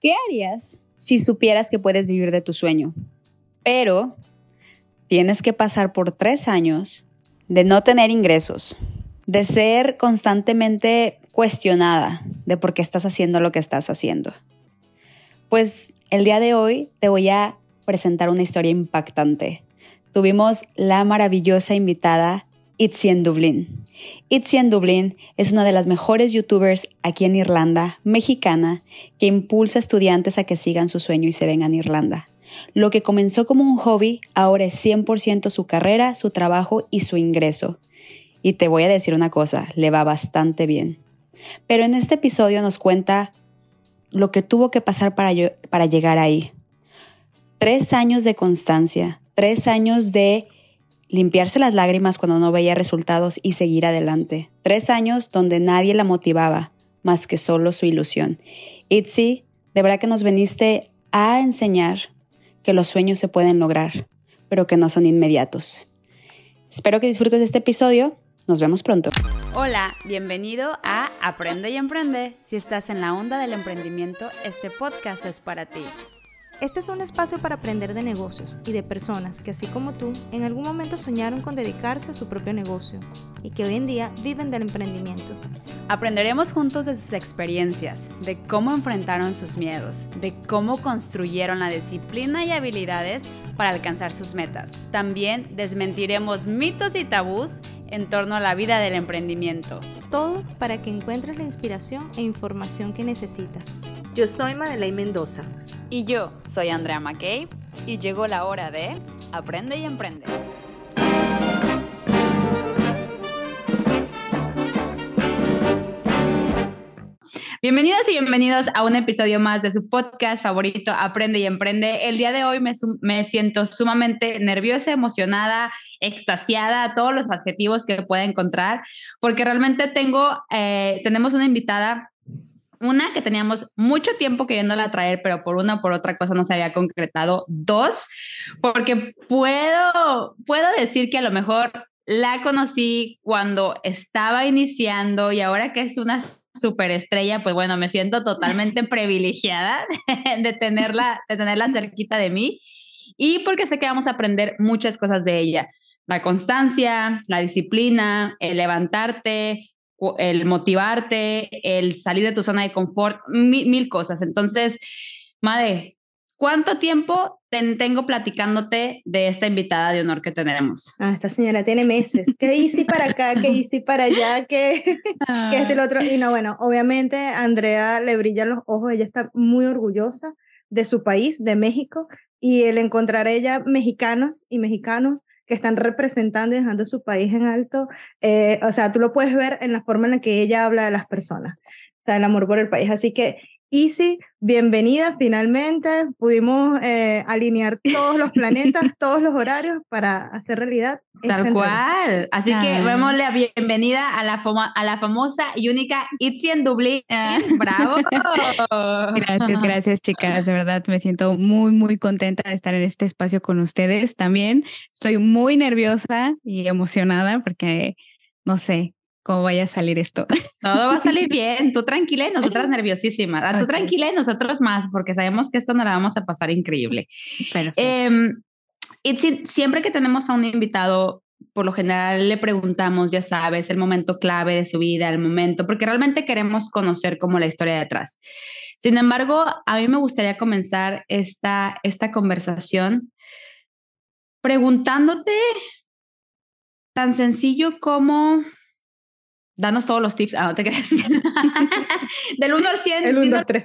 ¿Qué harías si supieras que puedes vivir de tu sueño? Pero tienes que pasar por tres años de no tener ingresos, de ser constantemente cuestionada de por qué estás haciendo lo que estás haciendo. Pues el día de hoy te voy a presentar una historia impactante. Tuvimos la maravillosa invitada Itzi en Dublín. Itzi en Dublín es una de las mejores youtubers aquí en Irlanda, mexicana, que impulsa a estudiantes a que sigan su sueño y se vengan a Irlanda. Lo que comenzó como un hobby ahora es 100% su carrera, su trabajo y su ingreso. Y te voy a decir una cosa, le va bastante bien. Pero en este episodio nos cuenta lo que tuvo que pasar para, para llegar ahí. Tres años de constancia, tres años de limpiarse las lágrimas cuando no veía resultados y seguir adelante. Tres años donde nadie la motivaba, más que solo su ilusión. Itzi, de verdad que nos veniste a enseñar que los sueños se pueden lograr, pero que no son inmediatos. Espero que disfrutes de este episodio. Nos vemos pronto. Hola, bienvenido a Aprende y Emprende. Si estás en la onda del emprendimiento, este podcast es para ti. Este es un espacio para aprender de negocios y de personas que, así como tú, en algún momento soñaron con dedicarse a su propio negocio y que hoy en día viven del emprendimiento. Aprenderemos juntos de sus experiencias, de cómo enfrentaron sus miedos, de cómo construyeron la disciplina y habilidades para alcanzar sus metas. También desmentiremos mitos y tabús en torno a la vida del emprendimiento. Todo para que encuentres la inspiración e información que necesitas. Yo soy Madeleine Mendoza. Y yo soy Andrea McCabe. Y llegó la hora de Aprende y Emprende. Bienvenidas y bienvenidos a un episodio más de su podcast favorito, Aprende y Emprende. El día de hoy me, me siento sumamente nerviosa, emocionada, extasiada, todos los adjetivos que pueda encontrar, porque realmente tengo, eh, tenemos una invitada una que teníamos mucho tiempo queriéndola traer, pero por una o por otra cosa no se había concretado. Dos, porque puedo, puedo decir que a lo mejor la conocí cuando estaba iniciando y ahora que es una superestrella, pues bueno, me siento totalmente privilegiada de tenerla, de tenerla cerquita de mí y porque sé que vamos a aprender muchas cosas de ella. La constancia, la disciplina, el levantarte, el motivarte, el salir de tu zona de confort, mil, cosas. Entonces, madre, ¿cuánto tiempo tengo platicándote de esta invitada de honor que tenemos? Ah, esta señora tiene meses. ¿Qué hice para acá? ¿Qué hice para allá? ¿Qué, ¿Qué este el otro? Y no, bueno, obviamente Andrea le brillan los ojos, ella está muy orgullosa de su país, de México, y el encontrar ella mexicanos y mexicanos que están representando y dejando su país en alto. Eh, o sea, tú lo puedes ver en la forma en la que ella habla de las personas, o sea, el amor por el país. Así que Easy, bienvenida finalmente. Pudimos eh, alinear todos los planetas, todos los horarios para hacer realidad. Tal cual. Así que vemos la bienvenida a la, a la famosa y única Itzy en Dublín. ¡Bravo! Gracias, gracias, chicas. De verdad, me siento muy, muy contenta de estar en este espacio con ustedes también. Estoy muy nerviosa y emocionada porque, no sé, cómo vaya a salir esto. Todo va a salir bien, tú tranquila y nosotras nerviosísimas. Ah, tú tranquila y nosotros más, porque sabemos que esto no la vamos a pasar increíble. Eh, y siempre que tenemos a un invitado, por lo general le preguntamos, ya sabes, el momento clave de su vida, el momento, porque realmente queremos conocer como la historia detrás. Sin embargo, a mí me gustaría comenzar esta, esta conversación preguntándote tan sencillo como danos todos los tips. Ah, no te creas. Del 1 al 100. El 1, 2, 3.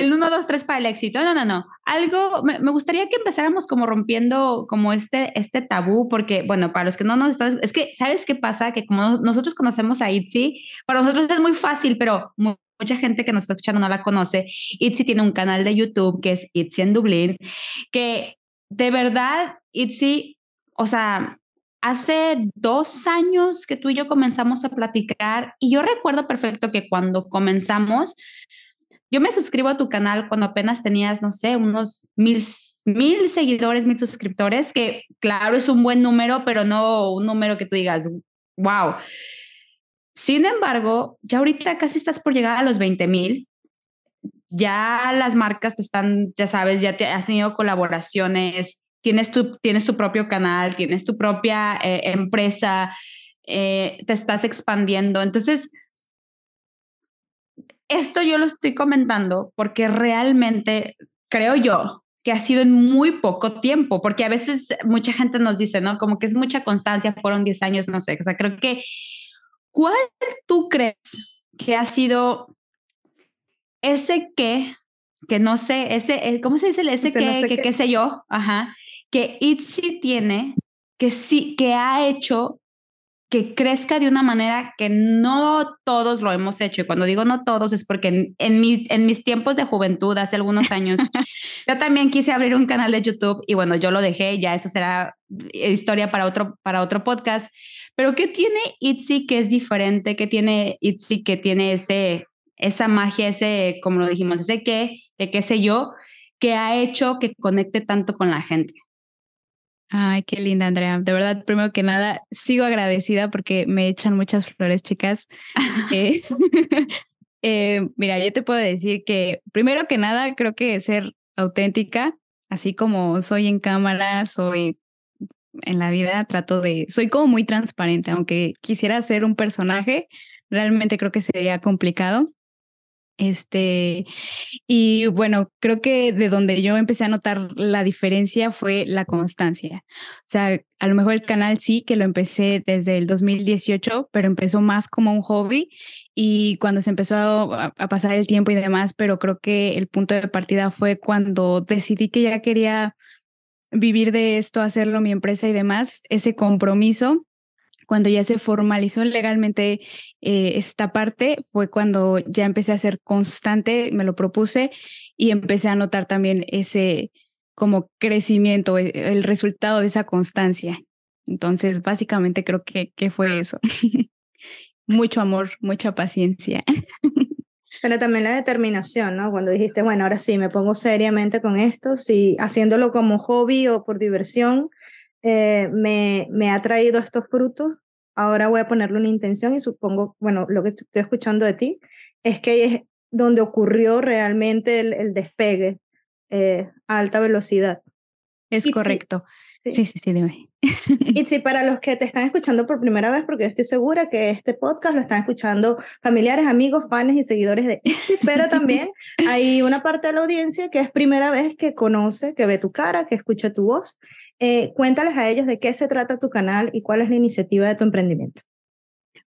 El 1, 2, 3 para el éxito. No, no, no. Algo, me, gustaría que empezáramos como rompiendo como este, este tabú, porque, bueno, para los que no nos están, es que, ¿sabes qué pasa? Que como nosotros conocemos a Itzy, para nosotros es muy fácil, pero mucha gente que nos está escuchando no la conoce. Itzy tiene un canal de YouTube que es Itzy en Dublín, que de verdad, Itzy, o sea, hace dos años que tú y yo comenzamos a platicar y yo recuerdo perfecto que cuando comenzamos, yo me suscribo a tu canal cuando apenas tenías, no sé, unos mil, mil seguidores, mil suscriptores, que claro es un buen número, pero no un número que tú digas, wow. Sin embargo, ya ahorita casi estás por llegar a los 20 mil ya las marcas te están, ya sabes, ya te, has tenido colaboraciones, tienes tu, tienes tu propio canal, tienes tu propia eh, empresa, eh, te estás expandiendo. Entonces, esto yo lo estoy comentando porque realmente creo yo que ha sido en muy poco tiempo, porque a veces mucha gente nos dice, ¿no? Como que es mucha constancia, fueron 10 años, no sé, o sea, creo que, ¿cuál tú crees que ha sido ese que, que no sé, ese, eh, ¿cómo se dice? Ese, que, que, qué sé yo, ajá, que Itzy tiene, que sí, que ha hecho que crezca de una manera que no todos lo hemos hecho. Y cuando digo no todos es porque en, en, en mis tiempos de juventud, hace algunos años, yo también quise abrir un canal de YouTube y bueno, yo lo dejé, ya eso será historia para otro, para otro podcast. Pero ¿qué tiene Itzy que es diferente? ¿Qué tiene Itzy que tiene ese, esa magia, ese, como lo dijimos, ese qué, que qué sé yo, que ha hecho que conecte tanto con la gente? Ay, qué linda, Andrea. De verdad, primero que nada, sigo agradecida porque me echan muchas flores, chicas. Eh, eh, mira, yo te puedo decir que, primero que nada, creo que ser auténtica, así como soy en cámara, soy en la vida, trato de, soy como muy transparente, aunque quisiera ser un personaje, realmente creo que sería complicado. Este, y bueno, creo que de donde yo empecé a notar la diferencia fue la constancia. O sea, a lo mejor el canal sí, que lo empecé desde el 2018, pero empezó más como un hobby y cuando se empezó a, a pasar el tiempo y demás, pero creo que el punto de partida fue cuando decidí que ya quería vivir de esto, hacerlo mi empresa y demás, ese compromiso cuando ya se formalizó legalmente eh, esta parte, fue cuando ya empecé a ser constante, me lo propuse y empecé a notar también ese como crecimiento, e, el resultado de esa constancia. Entonces, básicamente creo que, que fue eso. Mucho amor, mucha paciencia. Pero también la determinación, ¿no? Cuando dijiste, bueno, ahora sí, me pongo seriamente con esto, si haciéndolo como hobby o por diversión, eh, me, me ha traído estos frutos, ahora voy a ponerle una intención y supongo, bueno, lo que estoy escuchando de ti es que es donde ocurrió realmente el, despegue eh, a alta velocidad. Es correcto. Sí, sí, sí, dime. Y si para los que te están escuchando por primera vez, porque yo estoy segura que este podcast lo están escuchando familiares, amigos, fans y seguidores de Itzy, pero también hay una parte de la audiencia que es primera vez que conoce, que ve tu cara, que escucha tu voz. Eh, cuéntales a ellos de qué se trata tu canal y cuál es la iniciativa de tu emprendimiento.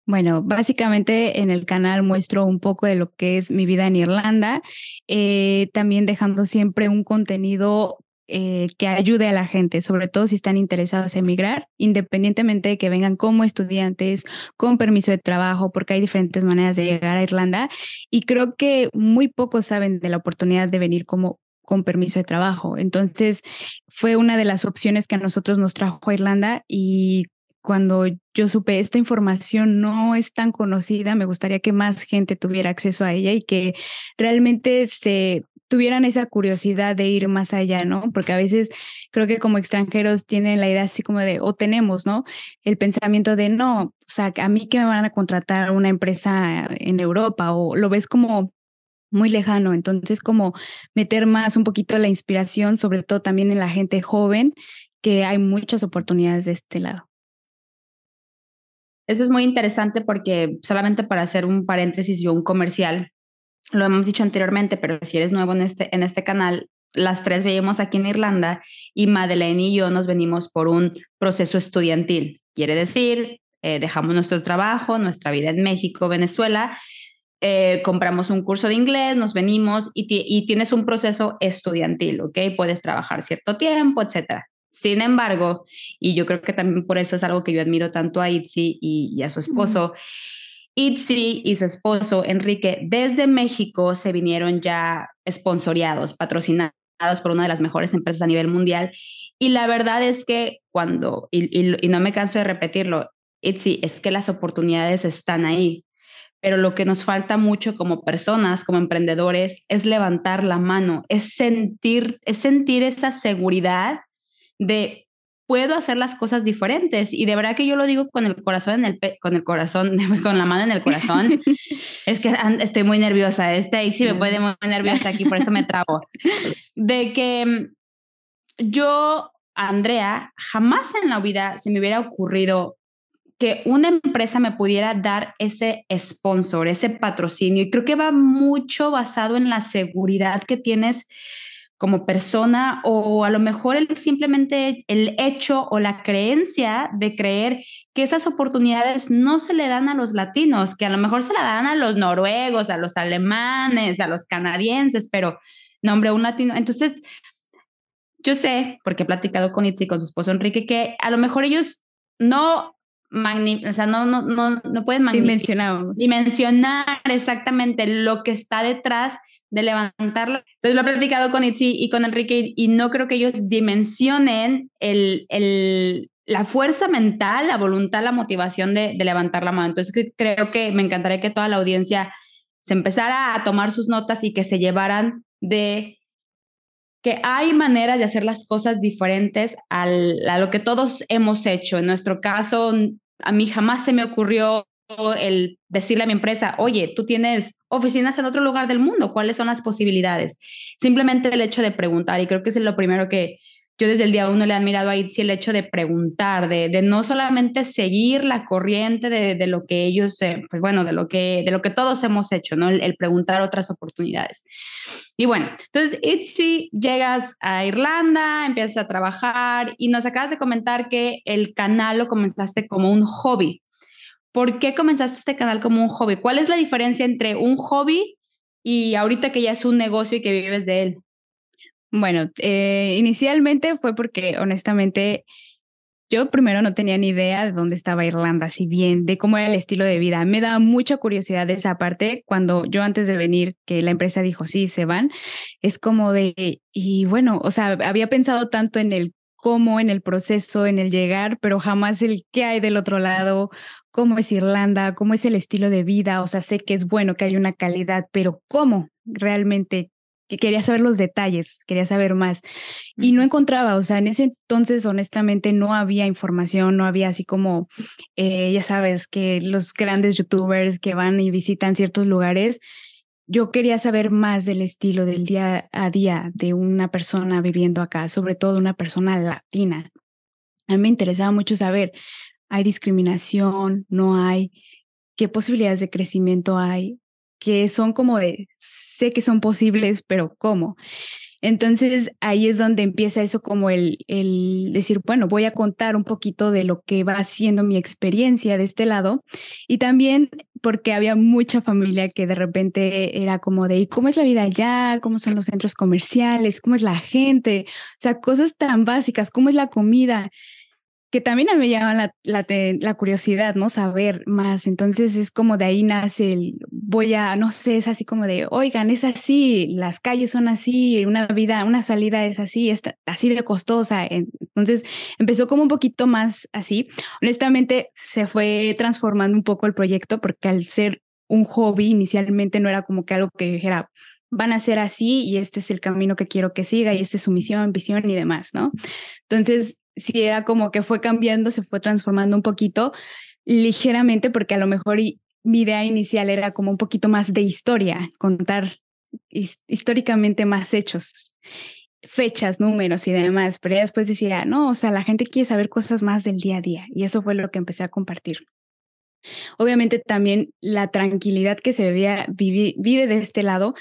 Bueno, básicamente en el canal muestro un poco de lo que es mi vida en Irlanda, eh, también dejando siempre un contenido eh, que ayude a la gente, sobre todo si están interesados en emigrar, independientemente de que vengan como estudiantes, con permiso de trabajo, porque hay diferentes maneras de llegar a Irlanda. Y creo que muy pocos saben de la oportunidad de venir como con permiso de trabajo. Entonces, fue una de las opciones que a nosotros nos trajo a Irlanda y cuando yo supe esta información no es tan conocida, me gustaría que más gente tuviera acceso a ella y que realmente se tuvieran esa curiosidad de ir más allá, ¿no? Porque a veces creo que como extranjeros tienen la idea así como de, o tenemos, ¿no? El pensamiento de, no, o sea, a mí que me van a contratar una empresa en Europa o lo ves como muy lejano. Entonces, como meter más un poquito la inspiración, sobre todo también en la gente joven, que hay muchas oportunidades de este lado. Eso es muy interesante porque solamente para hacer un paréntesis y un comercial, lo hemos dicho anteriormente, pero si eres nuevo en este, en este canal, las tres veíamos aquí en Irlanda y Madeleine y yo nos venimos por un proceso estudiantil. Quiere decir, eh, dejamos nuestro trabajo, nuestra vida en México, Venezuela, eh, compramos un curso de inglés, nos venimos y, y, tienes un proceso estudiantil, ¿ok? Puedes trabajar cierto tiempo, etcétera. Sin embargo, y yo creo que también por eso es algo que yo admiro tanto a Itzi y, y a su esposo, Itzi y su esposo Enrique desde México se vinieron ya esponsoreados, patrocinados por una de las mejores empresas a nivel mundial. Y la verdad es que cuando, y, no me canso de repetirlo, Itzi, es que las oportunidades están ahí, pero lo que nos falta mucho como personas, como emprendedores, es levantar la mano, es sentir, es sentir esa seguridad de puedo hacer las cosas diferentes. Y de verdad que yo lo digo con el corazón en el con el corazón, con la mano en el corazón. es que estoy muy nerviosa. Este sí me puede muy nerviosa aquí, por eso me trabo. De que mm, yo, Andrea, jamás en la vida se me hubiera ocurrido que una empresa me pudiera dar ese sponsor, ese patrocinio. Y creo que va mucho basado en la seguridad que tienes como persona o a lo mejor el, simplemente el hecho o la creencia de creer que esas oportunidades no se le dan a los latinos, que a lo mejor se la dan a los noruegos, a los alemanes, a los canadienses, pero nombre un latino. Entonces, yo sé, porque he platicado con Itzi y con su esposo Enrique, que a lo mejor ellos no o sea, no, no, no, no pueden dimensionar exactamente lo que está detrás de levantarlo. Entonces lo he platicado con Itzi y con Enrique y no creo que ellos dimensionen el, el, la fuerza mental, la voluntad, la motivación de, levantar la mano. Entonces creo que me encantaría que toda la audiencia se empezara a tomar sus notas y que se llevaran de que hay maneras de hacer las cosas diferentes al, a lo que todos hemos hecho. En nuestro caso, a mí jamás se me ocurrió el decirle a mi empresa, oye, tú tienes oficinas en otro lugar del mundo, ¿cuáles son las posibilidades? Simplemente el hecho de preguntar, y creo que es lo primero que yo desde el día uno le he admirado a Itzi, el hecho de preguntar, de, no solamente seguir la corriente de, lo que ellos, pues bueno, de lo que, de lo que todos hemos hecho, ¿no? El, el preguntar otras oportunidades. Y bueno, entonces Itzi, llegas a Irlanda, empiezas a trabajar y nos acabas de comentar que el canal lo comenzaste como un hobby. ¿Por qué comenzaste este canal como un hobby? ¿Cuál es la diferencia entre un hobby y ahorita que ya es un negocio y que vives de él? Bueno, eh, inicialmente fue porque honestamente yo primero no tenía ni idea de dónde estaba Irlanda, si bien de cómo era el estilo de vida. Me da mucha curiosidad de esa parte cuando yo antes de venir, que la empresa dijo, sí, se van, es como de, y bueno, o sea, había pensado tanto en el cómo, en el proceso, en el llegar, pero jamás el qué hay del otro lado, cómo es Irlanda, cómo es el estilo de vida, o sea, sé que es bueno, que hay una calidad, pero cómo realmente que quería saber los detalles, quería saber más. Y no encontraba, o sea, en ese entonces honestamente no había información, no había así como, eh, ya sabes, que los grandes youtubers que van y visitan ciertos lugares, yo quería saber más del estilo del día a día de una persona viviendo acá, sobre todo una persona latina. A mí me interesaba mucho saber, ¿hay discriminación? ¿No hay? ¿Qué posibilidades de crecimiento hay? Que son como de, sé que son posibles, pero ¿cómo? Entonces ahí es donde empieza eso como el, el decir, bueno, voy a contar un poquito de lo que va siendo mi experiencia de este lado y también porque había mucha familia que de repente era como de, ¿y cómo es la vida allá? ¿Cómo son los centros comerciales? ¿Cómo es la gente? O sea, cosas tan básicas, ¿cómo es la comida? Que también me llama la, la, la, curiosidad, ¿no? Saber más. Entonces es como de ahí nace el, voy a, no sé, es así como de, oigan, es así, las calles son así, una vida, una salida es así, es así de costosa. Entonces empezó como un poquito más así. Honestamente se fue transformando un poco el proyecto porque al ser un hobby inicialmente no era como que algo que dijera, van a ser así y este es el camino que quiero que siga y esta es su misión, visión y demás, ¿no? Entonces sí era como que fue cambiando, se fue transformando un poquito ligeramente, porque a lo mejor mi idea inicial era como un poquito más de historia, contar históricamente más hechos, fechas, números y demás, pero ya después decía, no, o sea, la gente quiere saber cosas más del día a día y eso fue lo que empecé a compartir. Obviamente también la tranquilidad que se vive, vive de este lado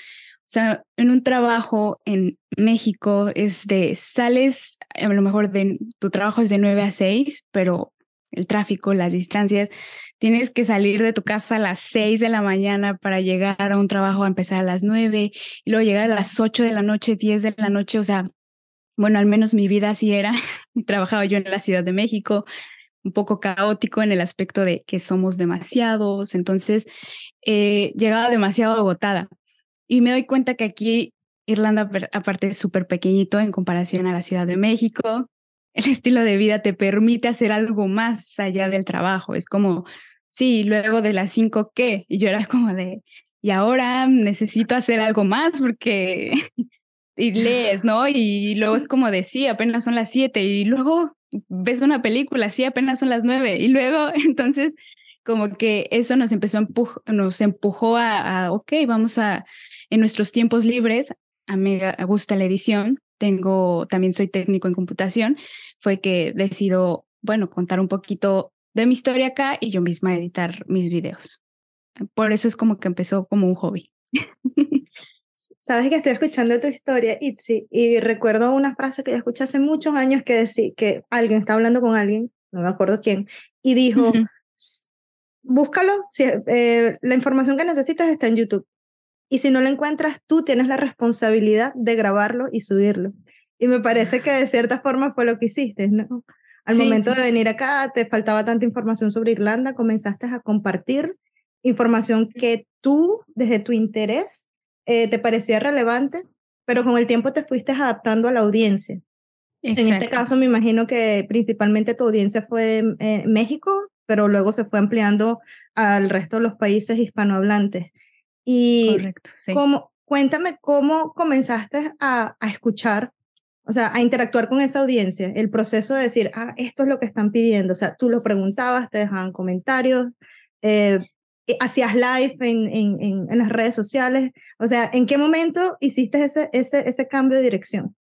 o sea, en un trabajo en México es de, sales, a lo mejor de, tu trabajo es de 9 a 6, pero el tráfico, las distancias, tienes que salir de tu casa a las 6 de la mañana para llegar a un trabajo a empezar a las 9 y luego llegar a las 8 de la noche, 10 de la noche, o sea, bueno, al menos mi vida así era. Trabajaba yo en la Ciudad de México, un poco caótico en el aspecto de que somos demasiados, entonces eh, llegaba demasiado agotada. Y me doy cuenta que aquí Irlanda, aparte, es súper pequeñito en comparación a la Ciudad de México. El estilo de vida te permite hacer algo más allá del trabajo. Es como, sí, luego de las cinco, ¿qué? Y yo era como de, y ahora necesito hacer algo más porque y lees, ¿no? Y luego es como de, sí, apenas son las siete y luego, ves una película, sí, apenas son las nueve. Y luego, entonces, como que eso nos empezó a nos empujó a, a, ok, vamos a, en nuestros tiempos libres, a mí me gusta la edición, tengo, también soy técnico en computación, fue que decido, bueno, contar un poquito de mi historia acá y yo misma editar mis videos. Por eso es como que empezó como un hobby. Sabes que estoy escuchando tu historia, Itzi, y recuerdo una frase que yo escuché hace muchos años que decía que alguien está hablando con alguien, no me acuerdo quién, y dijo, búscalo, si, eh, la información que necesitas está en YouTube. Y si no la encuentras, tú tienes la responsabilidad de grabarlo y subirlo. Y me parece que de cierta forma fue lo que hiciste, ¿no? Al momento de venir acá, te faltaba tanta información sobre Irlanda, comenzaste a compartir información que tú, desde tu interés, eh, te parecía relevante, pero con el tiempo te fuiste adaptando a la audiencia. En este caso, me imagino que principalmente tu audiencia fue eh, México, pero luego se fue ampliando al resto de los países hispanohablantes. Y Correcto, sí. cómo, cuéntame cómo comenzaste a, a, escuchar, o sea, a interactuar con esa audiencia, el proceso de decir, ah, esto es lo que están pidiendo, o sea, tú lo preguntabas, te dejaban comentarios, eh, hacías live en, en, en, las redes sociales, o sea, ¿en qué momento hiciste ese, ese, ese cambio de dirección?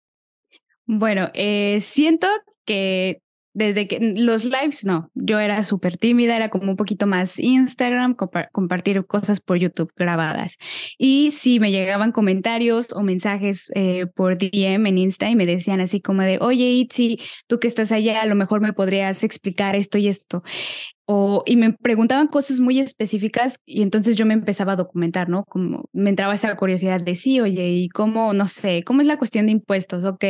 Bueno, eh, siento que desde que los lives no, yo era súper tímida, era como un poquito más Instagram, compartir cosas por YouTube grabadas. Y si me llegaban comentarios o mensajes eh, por DM en Insta y me decían así como de, oye Itzi, tú que estás allá, a lo mejor me podrías explicar esto y esto. O, y me preguntaban cosas muy específicas y entonces yo me empezaba a documentar, ¿no? Como me entraba esa curiosidad de sí, oye, ¿y cómo, no sé, cómo es la cuestión de impuestos? Ok,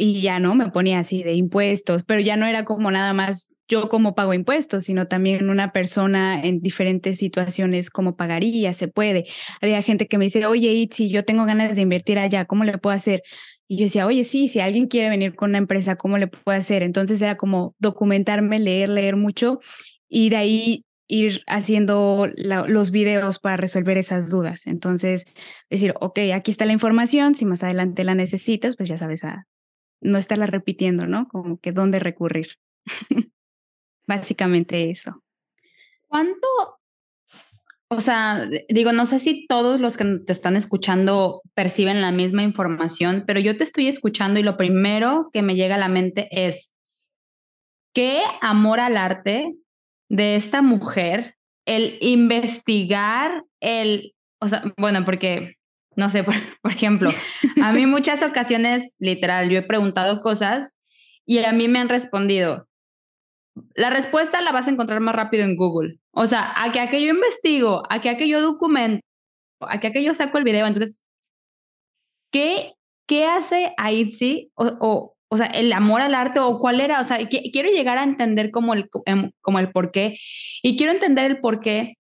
y ya no me ponía así de impuestos, pero ya no era como nada más yo como pago impuestos, sino también una persona en diferentes situaciones cómo pagaría, se puede. Había gente que me dice, oye, Itzi, yo tengo ganas de invertir allá, ¿cómo le puedo hacer? Y yo decía, oye, sí, si alguien quiere venir con una empresa, ¿cómo le puedo hacer? Entonces era como documentarme, leer, leer mucho y de ahí ir haciendo los videos para resolver esas dudas. Entonces, decir, ok, aquí está la información, si más adelante la necesitas, pues ya sabes a no estarla repitiendo, ¿no? Como que dónde recurrir. Básicamente eso. ¿Cuánto? O sea, digo, no sé si todos los que te están escuchando perciben la misma información, pero yo te estoy escuchando y lo primero que me llega a la mente es, ¿qué amor al arte de esta mujer? El investigar, el, o sea, bueno, porque no sé, por, ejemplo, a mí muchas ocasiones, literal, yo he preguntado cosas y a mí me han respondido, la respuesta la vas a encontrar más rápido en Google. O sea, a que, a yo investigo, a que, a que documento, a que, a saco el video. Entonces, ¿qué, qué hace a? O, o, o, sea, el amor al arte o cuál era. O sea, quiero llegar a entender como el, em, como el por qué. Y quiero entender el por qué,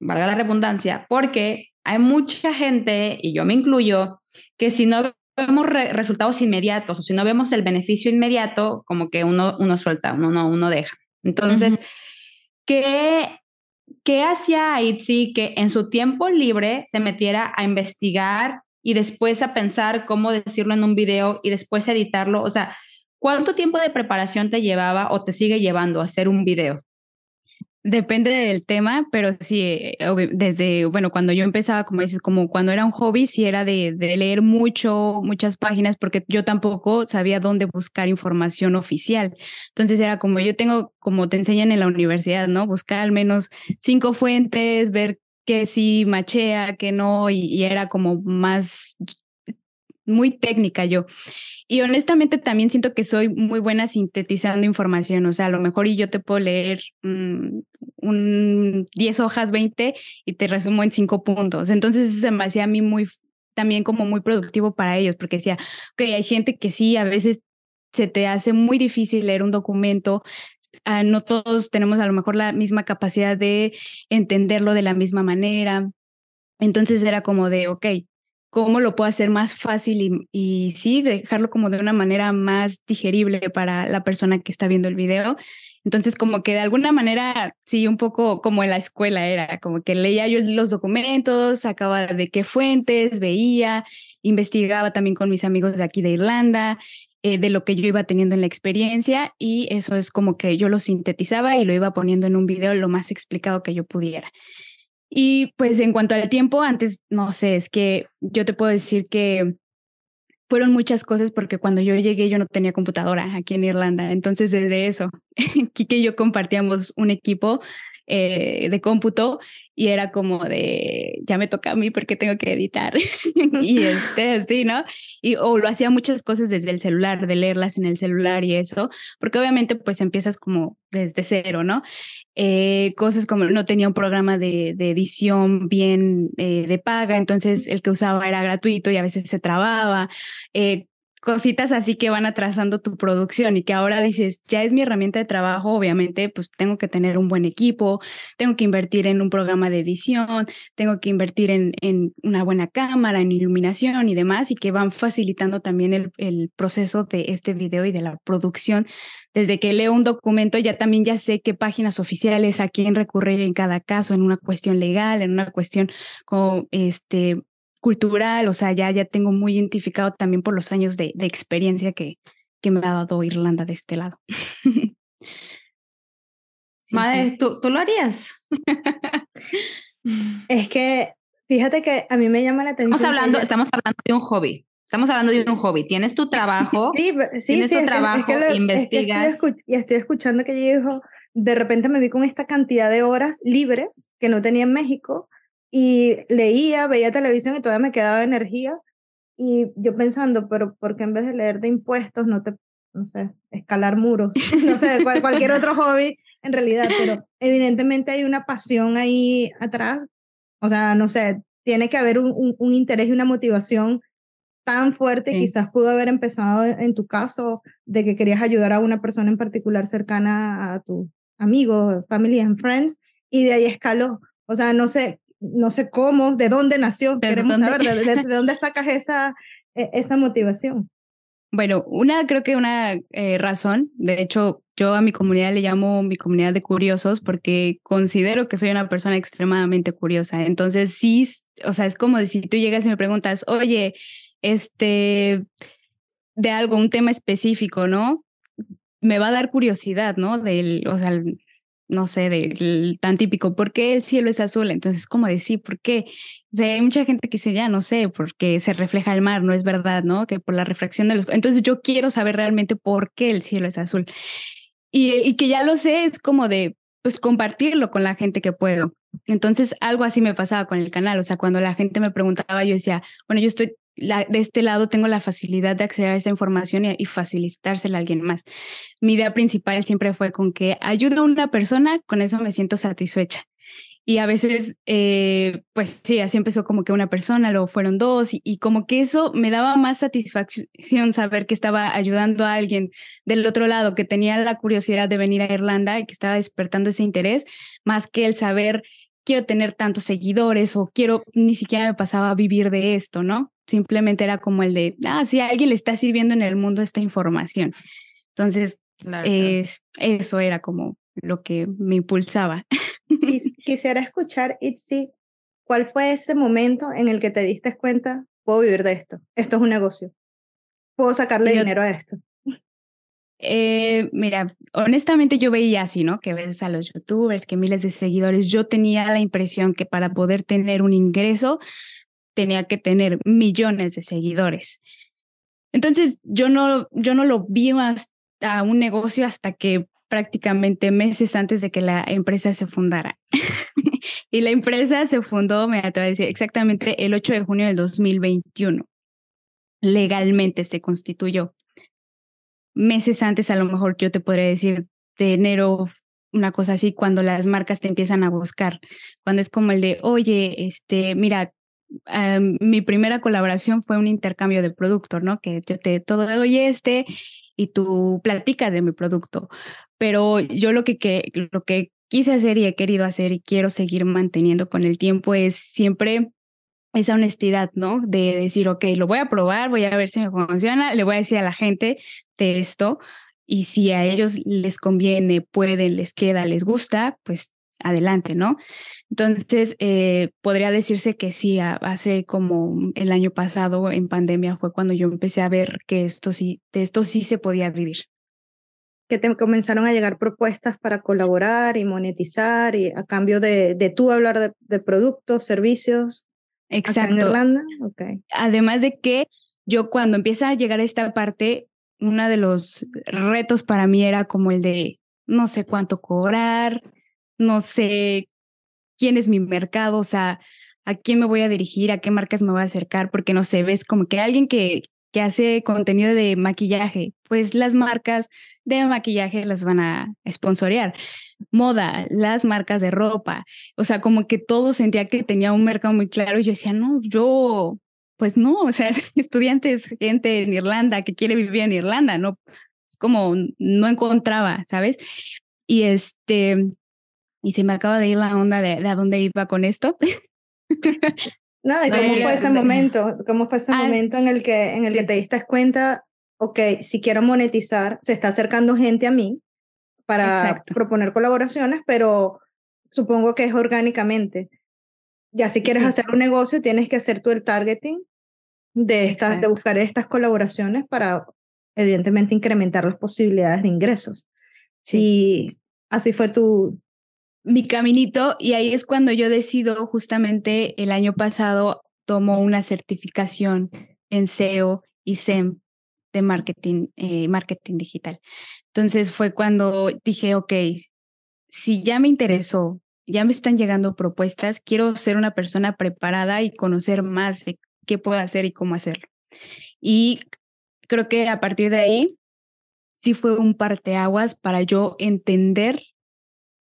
valga la redundancia, porque hay mucha gente, y yo me incluyo, que si no vemos resultados inmediatos o si no vemos el beneficio inmediato, como que uno, uno suelta, uno, no, uno deja. Entonces, ¿qué, ¿qué hacía Itzi que en su tiempo libre se metiera a investigar y después a pensar cómo decirlo en un video y después editarlo? O sea, ¿cuánto tiempo de preparación te llevaba o te sigue llevando a hacer un video? Depende del tema, pero sí, desde, bueno, cuando yo empezaba, como dices, como cuando era un hobby, sí era de, leer mucho, muchas páginas, porque yo tampoco sabía dónde buscar información oficial. Entonces era como yo tengo, como te enseñan en la universidad, ¿no? Buscar al menos cinco fuentes, ver qué sí machea, qué no, y era como más muy técnica yo. Y honestamente también siento que soy muy buena sintetizando información, o sea, a lo mejor y yo te puedo leer mm, un 10 hojas, 20 y te resumo en 5 puntos. Entonces eso se me hacía a mí muy, también como muy productivo para ellos, porque decía, ok, hay gente que sí, a veces se te hace muy difícil leer un documento, ah, no todos tenemos a lo mejor la misma capacidad de entenderlo de la misma manera. Entonces era como de, ok, cómo lo puedo hacer más fácil y, y, sí, dejarlo como de una manera más digerible para la persona que está viendo el video. Entonces, como que de alguna manera, sí, un poco como en la escuela era, como que leía yo los documentos, sacaba de qué fuentes, veía, investigaba también con mis amigos de aquí de Irlanda eh, de lo que yo iba teniendo en la experiencia y eso es como que yo lo sintetizaba y lo iba poniendo en un video lo más explicado que yo pudiera. Y pues en cuanto al tiempo, antes, no sé, es que yo te puedo decir que fueron muchas cosas porque cuando yo llegué yo no tenía computadora aquí en Irlanda. Entonces desde eso, Kike y yo compartíamos un equipo eh, de cómputo y era como de, ya me toca a mí porque tengo que editar. y este, así, ¿no? Y, o lo hacía muchas cosas desde el celular, de leerlas en el celular y eso, porque obviamente pues empiezas como desde cero, ¿no? Eh, cosas como no tenía un programa de, de edición bien eh, de paga, entonces el que usaba era gratuito y a veces se trababa. Eh, cositas así que van atrasando tu producción y que ahora dices, ya es mi herramienta de trabajo, obviamente, pues tengo que tener un buen equipo, tengo que invertir en un programa de edición, tengo que invertir en, en una buena cámara, en iluminación y demás, y que van facilitando también el, el proceso de este video y de la producción. Desde que leo un documento, ya también ya sé qué páginas oficiales, a quién recurrir en cada caso, en una cuestión legal, en una cuestión como este cultural, o sea, ya, ya tengo muy identificado también por los años de, de experiencia que, que me ha dado Irlanda de este lado. sí, Madre, ¿tú, ¿tú lo harías? es que, fíjate que a mí me llama la atención. Estamos hablando, estamos hablando de un hobby. Estamos hablando de un hobby. Tienes tu trabajo. sí, sí, tienes sí, tu trabajo, es que lo, investigas. Es que estoy, y estoy escuchando que ella dijo, de repente me vi con esta cantidad de horas libres que no tenía en México y leía, veía televisión y todavía me quedaba energía. Y yo pensando, pero ¿por qué en vez de leer de impuestos no te, no sé, escalar muros? no sé, cualquier otro hobby en realidad, pero evidentemente hay una pasión ahí atrás. O sea, no sé, tiene que haber un, un, interés y una motivación tan fuerte, quizás pudo haber empezado en tu caso de que querías ayudar a una persona en particular cercana a tu amigo, family and friends, y de ahí escaló. O sea, no sé, no sé cómo, de dónde nació, queremos saber de, dónde sacas esa, e, esa motivación. Bueno, una, creo que una eh, razón, de hecho, yo a mi comunidad le llamo mi comunidad de curiosos porque considero que soy una persona extremadamente curiosa. Entonces, sí, o sea, es como si tú llegas y me preguntas, oye, este, de algo, un tema específico, ¿no? Me va a dar curiosidad, ¿no? Del, o sea, no sé, del tan típico, ¿por qué el cielo es azul? Entonces, como decir, ¿por qué? O sea, hay mucha gente que dice, ya no sé, porque se refleja el mar, no es verdad, ¿no? Que por la refracción de los... Entonces, yo quiero saber realmente por qué el cielo es azul. Y, y que ya lo sé, es como de, pues, compartirlo con la gente que puedo. Entonces, algo así me pasaba con el canal, o sea, cuando la gente me preguntaba, yo decía, bueno, yo estoy de este lado tengo la facilidad de acceder a esa información y, facilitársela a alguien más. Mi idea principal siempre fue con que ayuda a una persona, con eso me siento satisfecha. Y a veces, eh, pues sí, así empezó como que una persona, luego fueron dos, y, como que eso me daba más satisfacción saber que estaba ayudando a alguien del otro lado, que tenía la curiosidad de venir a Irlanda y que estaba despertando ese interés, más que el saber, quiero tener tantos seguidores o quiero, ni siquiera me pasaba a vivir de esto, ¿no? Simplemente era como el de, ah, sí, a alguien le está sirviendo en el mundo esta información. Entonces, eso era como lo que me impulsaba. Quisiera escuchar, Itzi, ¿cuál fue ese momento en el que te diste cuenta, puedo vivir de esto, esto es un negocio, puedo sacarle dinero a esto? Eh, mira, honestamente yo veía así, ¿no? Que ves a los youtubers, que miles de seguidores. Yo tenía la impresión que para poder tener un ingreso tenía que tener millones de seguidores. Entonces, yo no, yo no lo vi hasta un negocio hasta que prácticamente meses antes de que la empresa se fundara. y la empresa se fundó, me atrevo a decir, exactamente el 8 de junio del 2021. Legalmente se constituyó. Meses antes, a lo mejor yo te podría decir de enero, una cosa así, cuando las marcas te empiezan a buscar, cuando es como el de, oye, este, mira, mi primera colaboración fue un intercambio de producto, ¿no? Que yo te todo doy este y tú platicas de mi producto. Pero yo lo que, que, lo que quise hacer y he querido hacer y quiero seguir manteniendo con el tiempo es siempre esa honestidad, ¿no? De decir, ok, lo voy a probar, voy a ver si me funciona, le voy a decir a la gente de esto y si a ellos les conviene, pueden, les queda, les gusta, pues adelante, ¿no? Entonces, eh, podría decirse que sí, hace como el año pasado en pandemia fue cuando yo empecé a ver que esto sí, de esto sí se podía vivir. Que te comenzaron a llegar propuestas para colaborar y monetizar y a cambio de, de tú hablar de, productos, servicios. Exacto. en Irlanda, okay. Además de que yo cuando empieza a llegar a esta parte, uno de los retos para mí era como el de no sé cuánto cobrar, no sé quién es mi mercado, o sea, a quién me voy a dirigir, a qué marcas me voy a acercar, porque no sé, ves como que alguien que, que hace contenido de maquillaje, pues las marcas de maquillaje las van a sponsorear. Moda, las marcas de ropa, o sea, como que todo sentía que tenía un mercado muy claro y yo decía, no, yo pues no, o sea, estudiantes, gente en Irlanda que quiere vivir en Irlanda, no, es como no encontraba, ¿sabes? Y este, y se me acaba de ir la onda de, a dónde iba con esto. Nada, cómo fue ese momento, cómo fue ese ah, momento en el que, en el que te diste cuenta, ok, si quiero monetizar, se está acercando gente a mí para proponer colaboraciones, pero supongo que es orgánicamente. Ya si quieres hacer un negocio, tienes que hacer tú el targeting de, estas, de buscar estas colaboraciones para, evidentemente, incrementar las posibilidades de ingresos. Sí. así fue tu... Mi caminito, y ahí es cuando yo decido, justamente el año pasado, tomo una certificación en SEO y SEM de marketing, eh, marketing digital. Entonces fue cuando dije, ok, si ya me interesó, ya me están llegando propuestas, quiero ser una persona preparada y conocer más de qué puedo hacer y cómo hacerlo. Y creo que a partir de ahí sí fue un parteaguas para yo entender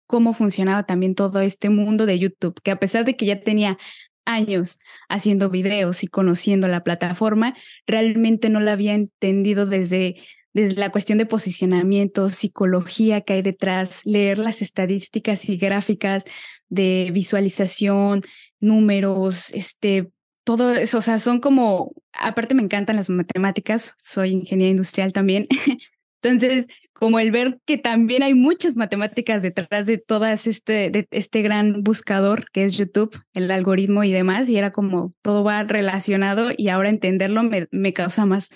cómo funcionaba también todo este mundo de YouTube, que a pesar de que ya tenía años haciendo videos y conociendo la plataforma, realmente no la había entendido desde, desde la cuestión de posicionamiento, psicología que hay detrás, leer las estadísticas y gráficas de visualización, números, este, todo eso, o sea, son como, aparte me encantan las matemáticas, soy ingeniera industrial también, entonces como el ver que también hay muchas matemáticas detrás de todas este, de este gran buscador que es YouTube, el algoritmo y demás, y era como todo va relacionado y ahora entenderlo me, me causa más,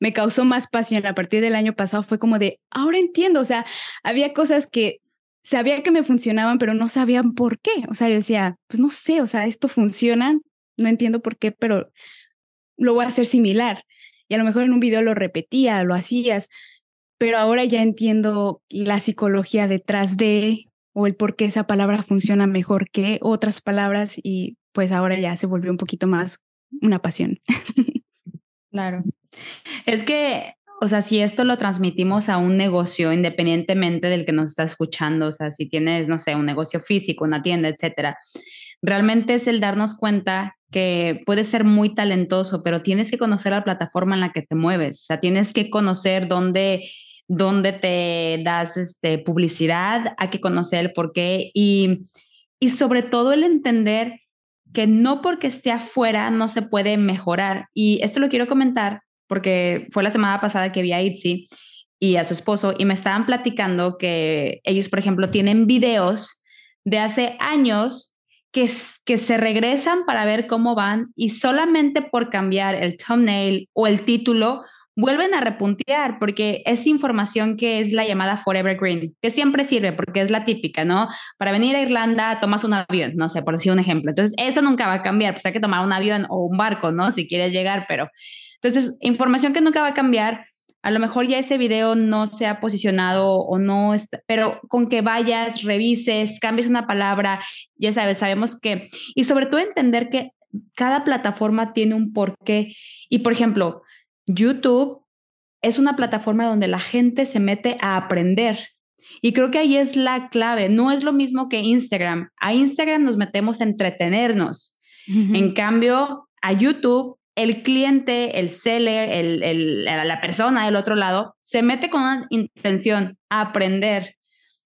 me causó más pasión. A partir del año pasado fue como de, ahora entiendo, o sea, había cosas que sabía que me funcionaban, pero no sabían por qué. O sea, yo decía, pues no sé, o sea, esto funciona, no entiendo por qué, pero lo voy a hacer similar. Y a lo mejor en un video lo repetía, lo hacías, pero ahora ya entiendo la psicología detrás de o el por qué esa palabra funciona mejor que otras palabras y pues ahora ya se volvió un poquito más una pasión. Claro. Es que, o sea, si esto lo transmitimos a un negocio, independientemente del que nos está escuchando, o sea, si tienes, no sé, un negocio físico, una tienda, etcétera, realmente es el darnos cuenta que puedes ser muy talentoso, pero tienes que conocer la plataforma en la que te mueves, o sea, tienes que conocer dónde, dónde te das este, publicidad, hay que conocer el por qué y, y sobre todo el entender que no porque esté afuera no se puede mejorar. Y esto lo quiero comentar porque fue la semana pasada que vi a Itzy y a su esposo y me estaban platicando que ellos, por ejemplo, tienen videos de hace años que, que se regresan para ver cómo van y solamente por cambiar el thumbnail o el título vuelven a repuntear porque es información que es la llamada Forever Green, que siempre sirve porque es la típica, ¿no? Para venir a Irlanda tomas un avión, no sé, por decir un ejemplo. Entonces, eso nunca va a cambiar, pues hay que tomar un avión o un barco, ¿no? Si quieres llegar, pero entonces, información que nunca va a cambiar a lo mejor ya ese video no se ha posicionado o no está, pero con que vayas, revises, cambies una palabra, ya sabes, sabemos que, y sobre todo entender que cada plataforma tiene un porqué. Y por ejemplo, YouTube es una plataforma donde la gente se mete a aprender. Y creo que ahí es la clave. No es lo mismo que Instagram. A Instagram nos metemos a entretenernos. En cambio, a YouTube el cliente, el seller, el, la persona del otro lado, se mete con una intención, a aprender.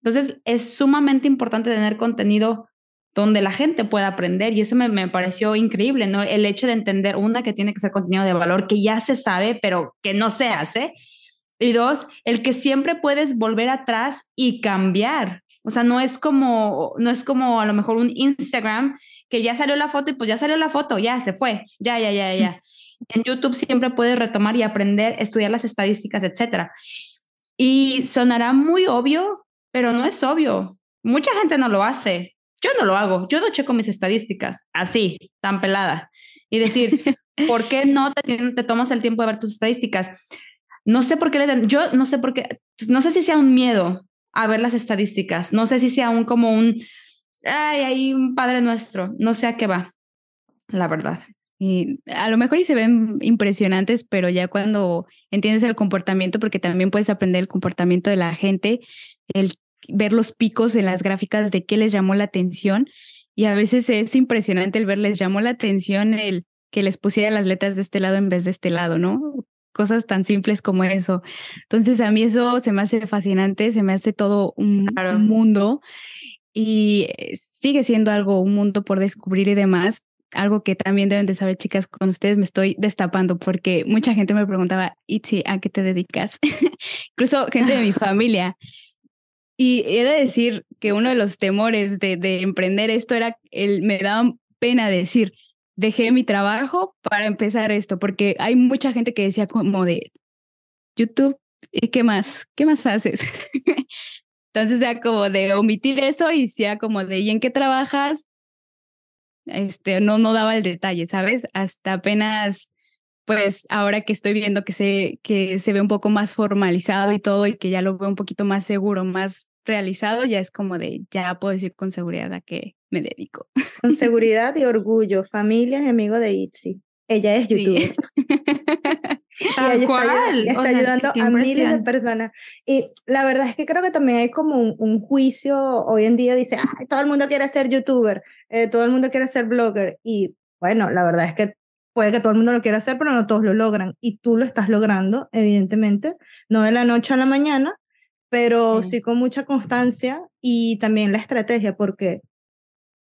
Entonces, es sumamente importante tener contenido donde la gente pueda aprender y eso me, me, pareció increíble, ¿no? El hecho de entender, una, que tiene que ser contenido de valor que ya se sabe, pero que no se hace. Y dos, el que siempre puedes volver atrás y cambiar O sea, no es como, no es como a lo mejor un Instagram que ya salió la foto y pues ya salió la foto, ya se fue, ya, ya, ya, ya. En YouTube siempre puedes retomar y aprender, estudiar las estadísticas, etcétera. Y sonará muy obvio, pero no es obvio. Mucha gente no lo hace. Yo no lo hago. Yo no checo mis estadísticas así, tan pelada. Y decir, ¿por qué no te, te tomas el tiempo de ver tus estadísticas? No sé por qué le yo no sé por qué, no sé si sea un miedo a ver las estadísticas, no sé si sea un como un, ay, hay un Padre Nuestro, no sé a qué va, la verdad. Y a lo mejor y se ven impresionantes, pero ya cuando entiendes el comportamiento, porque también puedes aprender el comportamiento de la gente, el ver los picos en las gráficas de qué les llamó la atención. Y a veces es impresionante el ver, les llamó la atención el que les pusiera las letras de este lado en vez de este lado, ¿no? Cosas tan simples como eso. Entonces a mí eso se me hace fascinante, se me hace todo un, un mundo y eh, sigue siendo algo, un mundo por descubrir y demás, algo que también deben de saber, chicas, con ustedes me estoy destapando porque mucha gente me preguntaba, Itzi, ¿a qué te dedicas? Incluso gente de mi familia. Y he de decir que uno de los temores de, de emprender esto era, el, me daba pena decir, dejé mi trabajo para empezar esto, porque hay mucha gente que decía como de YouTube, ¿y qué más? ¿Qué más haces? Entonces era como de omitir eso y sea como de, ¿y en qué trabajas? este, no, no daba el detalle, ¿sabes? Hasta apenas, pues ahora que estoy viendo que se, que se ve un poco más formalizado y todo y que ya lo veo un poquito más seguro, más realizado, ya es como de, ya puedo decir con seguridad a qué me dedico. Con seguridad y orgullo, familia y amigo de Itzy. Ella es youtuber. y ella está, ayudando a miles de personas. Y la verdad es que creo que también hay como un, juicio hoy en día, dice, todo el mundo quiere ser youtuber, eh, todo el mundo quiere ser blogger. Y bueno, la verdad es que puede que todo el mundo lo quiera hacer, pero no todos lo logran. Y tú lo estás logrando, evidentemente, no de la noche a la mañana, pero sí con mucha constancia y también la estrategia, porque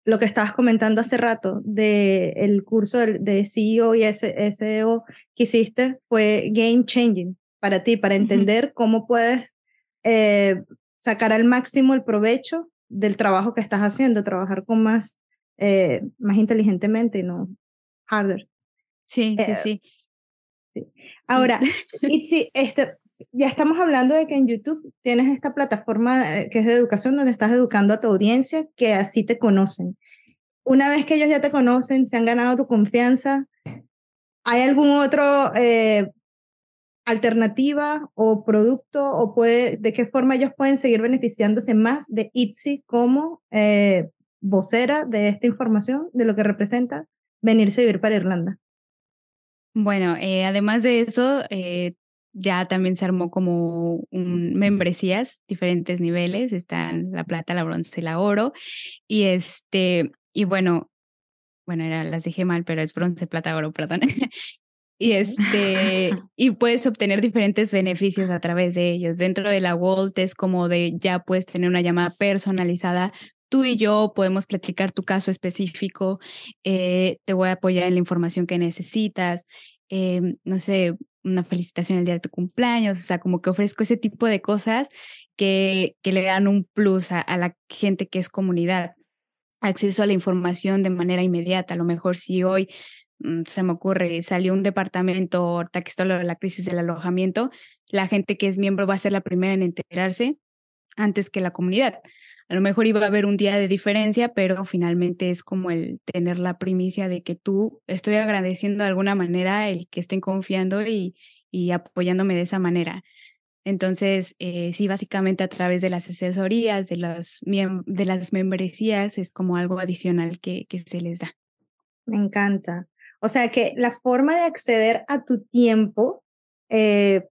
lo que estabas comentando hace rato del el curso de, CEO y SEO que hiciste fue game changing para ti, para entender cómo puedes eh, sacar al máximo el provecho del trabajo que estás haciendo, trabajar con más, eh, más inteligentemente y no harder. Sí, sí, eh, sí, sí. Ahora, Itzi, este, ya estamos hablando de que en YouTube tienes esta plataforma eh, que es de educación donde estás educando a tu audiencia que así te conocen. Una vez que ellos ya te conocen, se han ganado tu confianza, ¿hay algún otro eh, alternativa o producto o puede, de qué forma ellos pueden seguir beneficiándose más de Itzy como eh, vocera de esta información, de lo que representa venirse a vivir para Irlanda? Bueno, además de eso, ya también se armó como un, membresías, diferentes niveles, están la plata, la bronce y la oro. Y este, y bueno, bueno, era, las dije mal, pero es bronce, plata, oro, perdón. y este, y puedes obtener diferentes beneficios a través de ellos. Dentro de la Volt es como de ya puedes tener una llamada personalizada tú y yo podemos platicar tu caso específico, eh, te voy a apoyar en la información que necesitas, em, no sé, una felicitación el día de tu cumpleaños, o sea, como que ofrezco ese tipo de cosas que, que le dan un plus a, la gente que es comunidad, acceso a la información de manera inmediata. A lo mejor si hoy mm, se me ocurre, salió un departamento, ahorita que está la crisis del alojamiento, la gente que es miembro va a ser la primera en enterarse antes que la comunidad. A lo mejor iba a haber un día de diferencia, pero finalmente es como el tener la primicia de que tú estoy agradeciendo de alguna manera el que estén confiando y, y apoyándome de esa manera. Entonces, eh, sí, básicamente a través de las asesorías, de, los, de las membresías, es como algo adicional que, se les da. Me encanta. O sea que la forma de acceder a tu tiempo eh,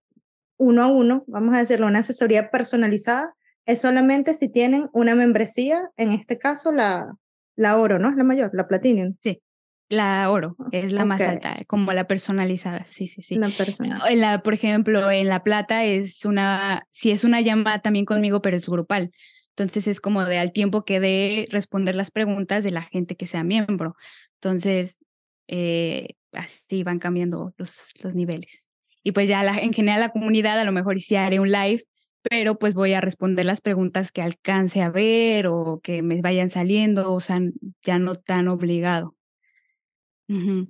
uno a uno, vamos a decirlo, una asesoría personalizada, es solamente si tienen una membresía, en este caso la, la oro, ¿no? Es la mayor, la platinum. Sí, la oro es la más alta, como la personalizada, sí, sí, sí. La personal. En la, por ejemplo, en la plata es una, sí es una llamada también conmigo, pero es grupal. Entonces es como de al tiempo que de responder las preguntas de la gente que sea miembro. Entonces, eh, así van cambiando los, los niveles. Y pues ya la, en general la comunidad, a lo mejor sí haré un live pero pues voy a responder las preguntas que alcance a ver o que me vayan saliendo, o sea, ya no tan obligado. Sí,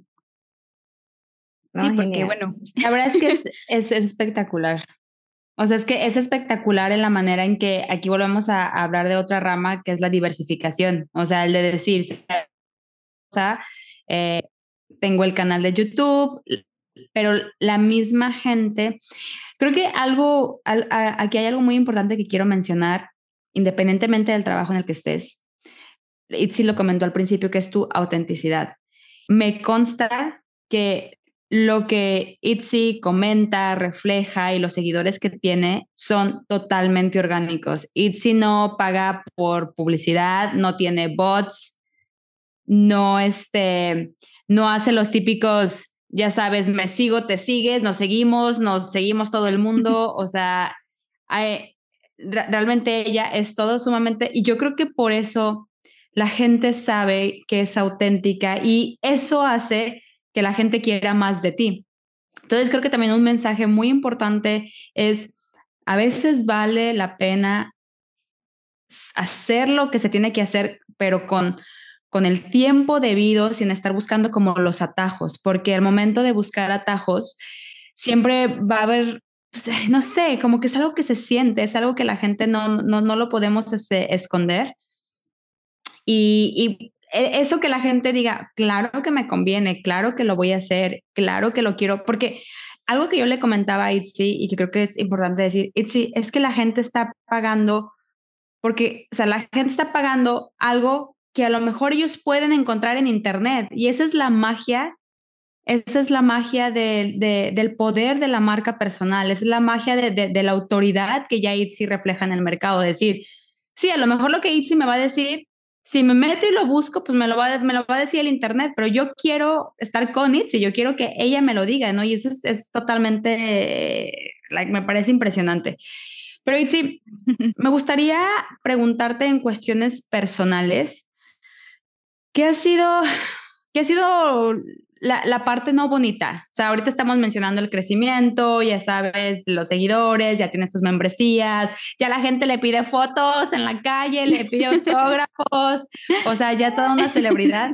porque bueno. La verdad es que es, es, espectacular. O sea, es que es espectacular en la manera en que aquí volvemos a, hablar de otra rama que es la diversificación. O sea, el de decir, o sea, eh, tengo el canal de YouTube, pero la misma gente, creo que algo, aquí hay algo muy importante que quiero mencionar, independientemente del trabajo en el que estés. Itzi lo comentó al principio, que es tu autenticidad. Me consta que lo que Itzy comenta, refleja y los seguidores que tiene son totalmente orgánicos. Itzy no paga por publicidad, no tiene bots, no, este, no hace los típicos, ya sabes, me sigo, te sigues, nos seguimos, nos seguimos todo el mundo, o sea, realmente ella es todo sumamente, y yo creo que por eso la gente sabe que es auténtica y eso hace que la gente quiera más de ti. Entonces creo que también un mensaje muy importante es, a veces vale la pena hacer lo que se tiene que hacer, pero con, con el tiempo debido, sin estar buscando como los atajos, porque al momento de buscar atajos, siempre va a haber, pues, no sé, como que es algo que se siente, es algo que la gente no, no, no lo podemos este, esconder. Y, y, e, eso que la gente diga, claro que me conviene, claro que lo voy a hacer, claro que lo quiero, porque algo que yo le comentaba a Itzy y que creo que es importante decir, Itzy, es que la gente está pagando, porque, o sea, la gente está pagando algo que a lo mejor ellos pueden encontrar en Internet y esa es la magia, esa es la magia del poder de la marca personal, esa es la magia de, la autoridad que ya Itzy refleja en el mercado, decir, sí, a lo mejor lo que Itzy me va a decir si me meto y lo busco, pues me lo va, me lo va a decir el internet, pero yo quiero estar con Itzy, yo quiero que ella me lo diga, ¿no? Y eso es, totalmente, like, me parece impresionante. Pero Itzy, me gustaría preguntarte en cuestiones personales, ¿qué ha sido, qué ha sido la, parte no bonita. O sea, ahorita estamos mencionando el crecimiento, ya sabes, los seguidores, ya tienes tus membresías, ya la gente le pide fotos en la calle, le pide autógrafos, o sea, ya toda una celebridad.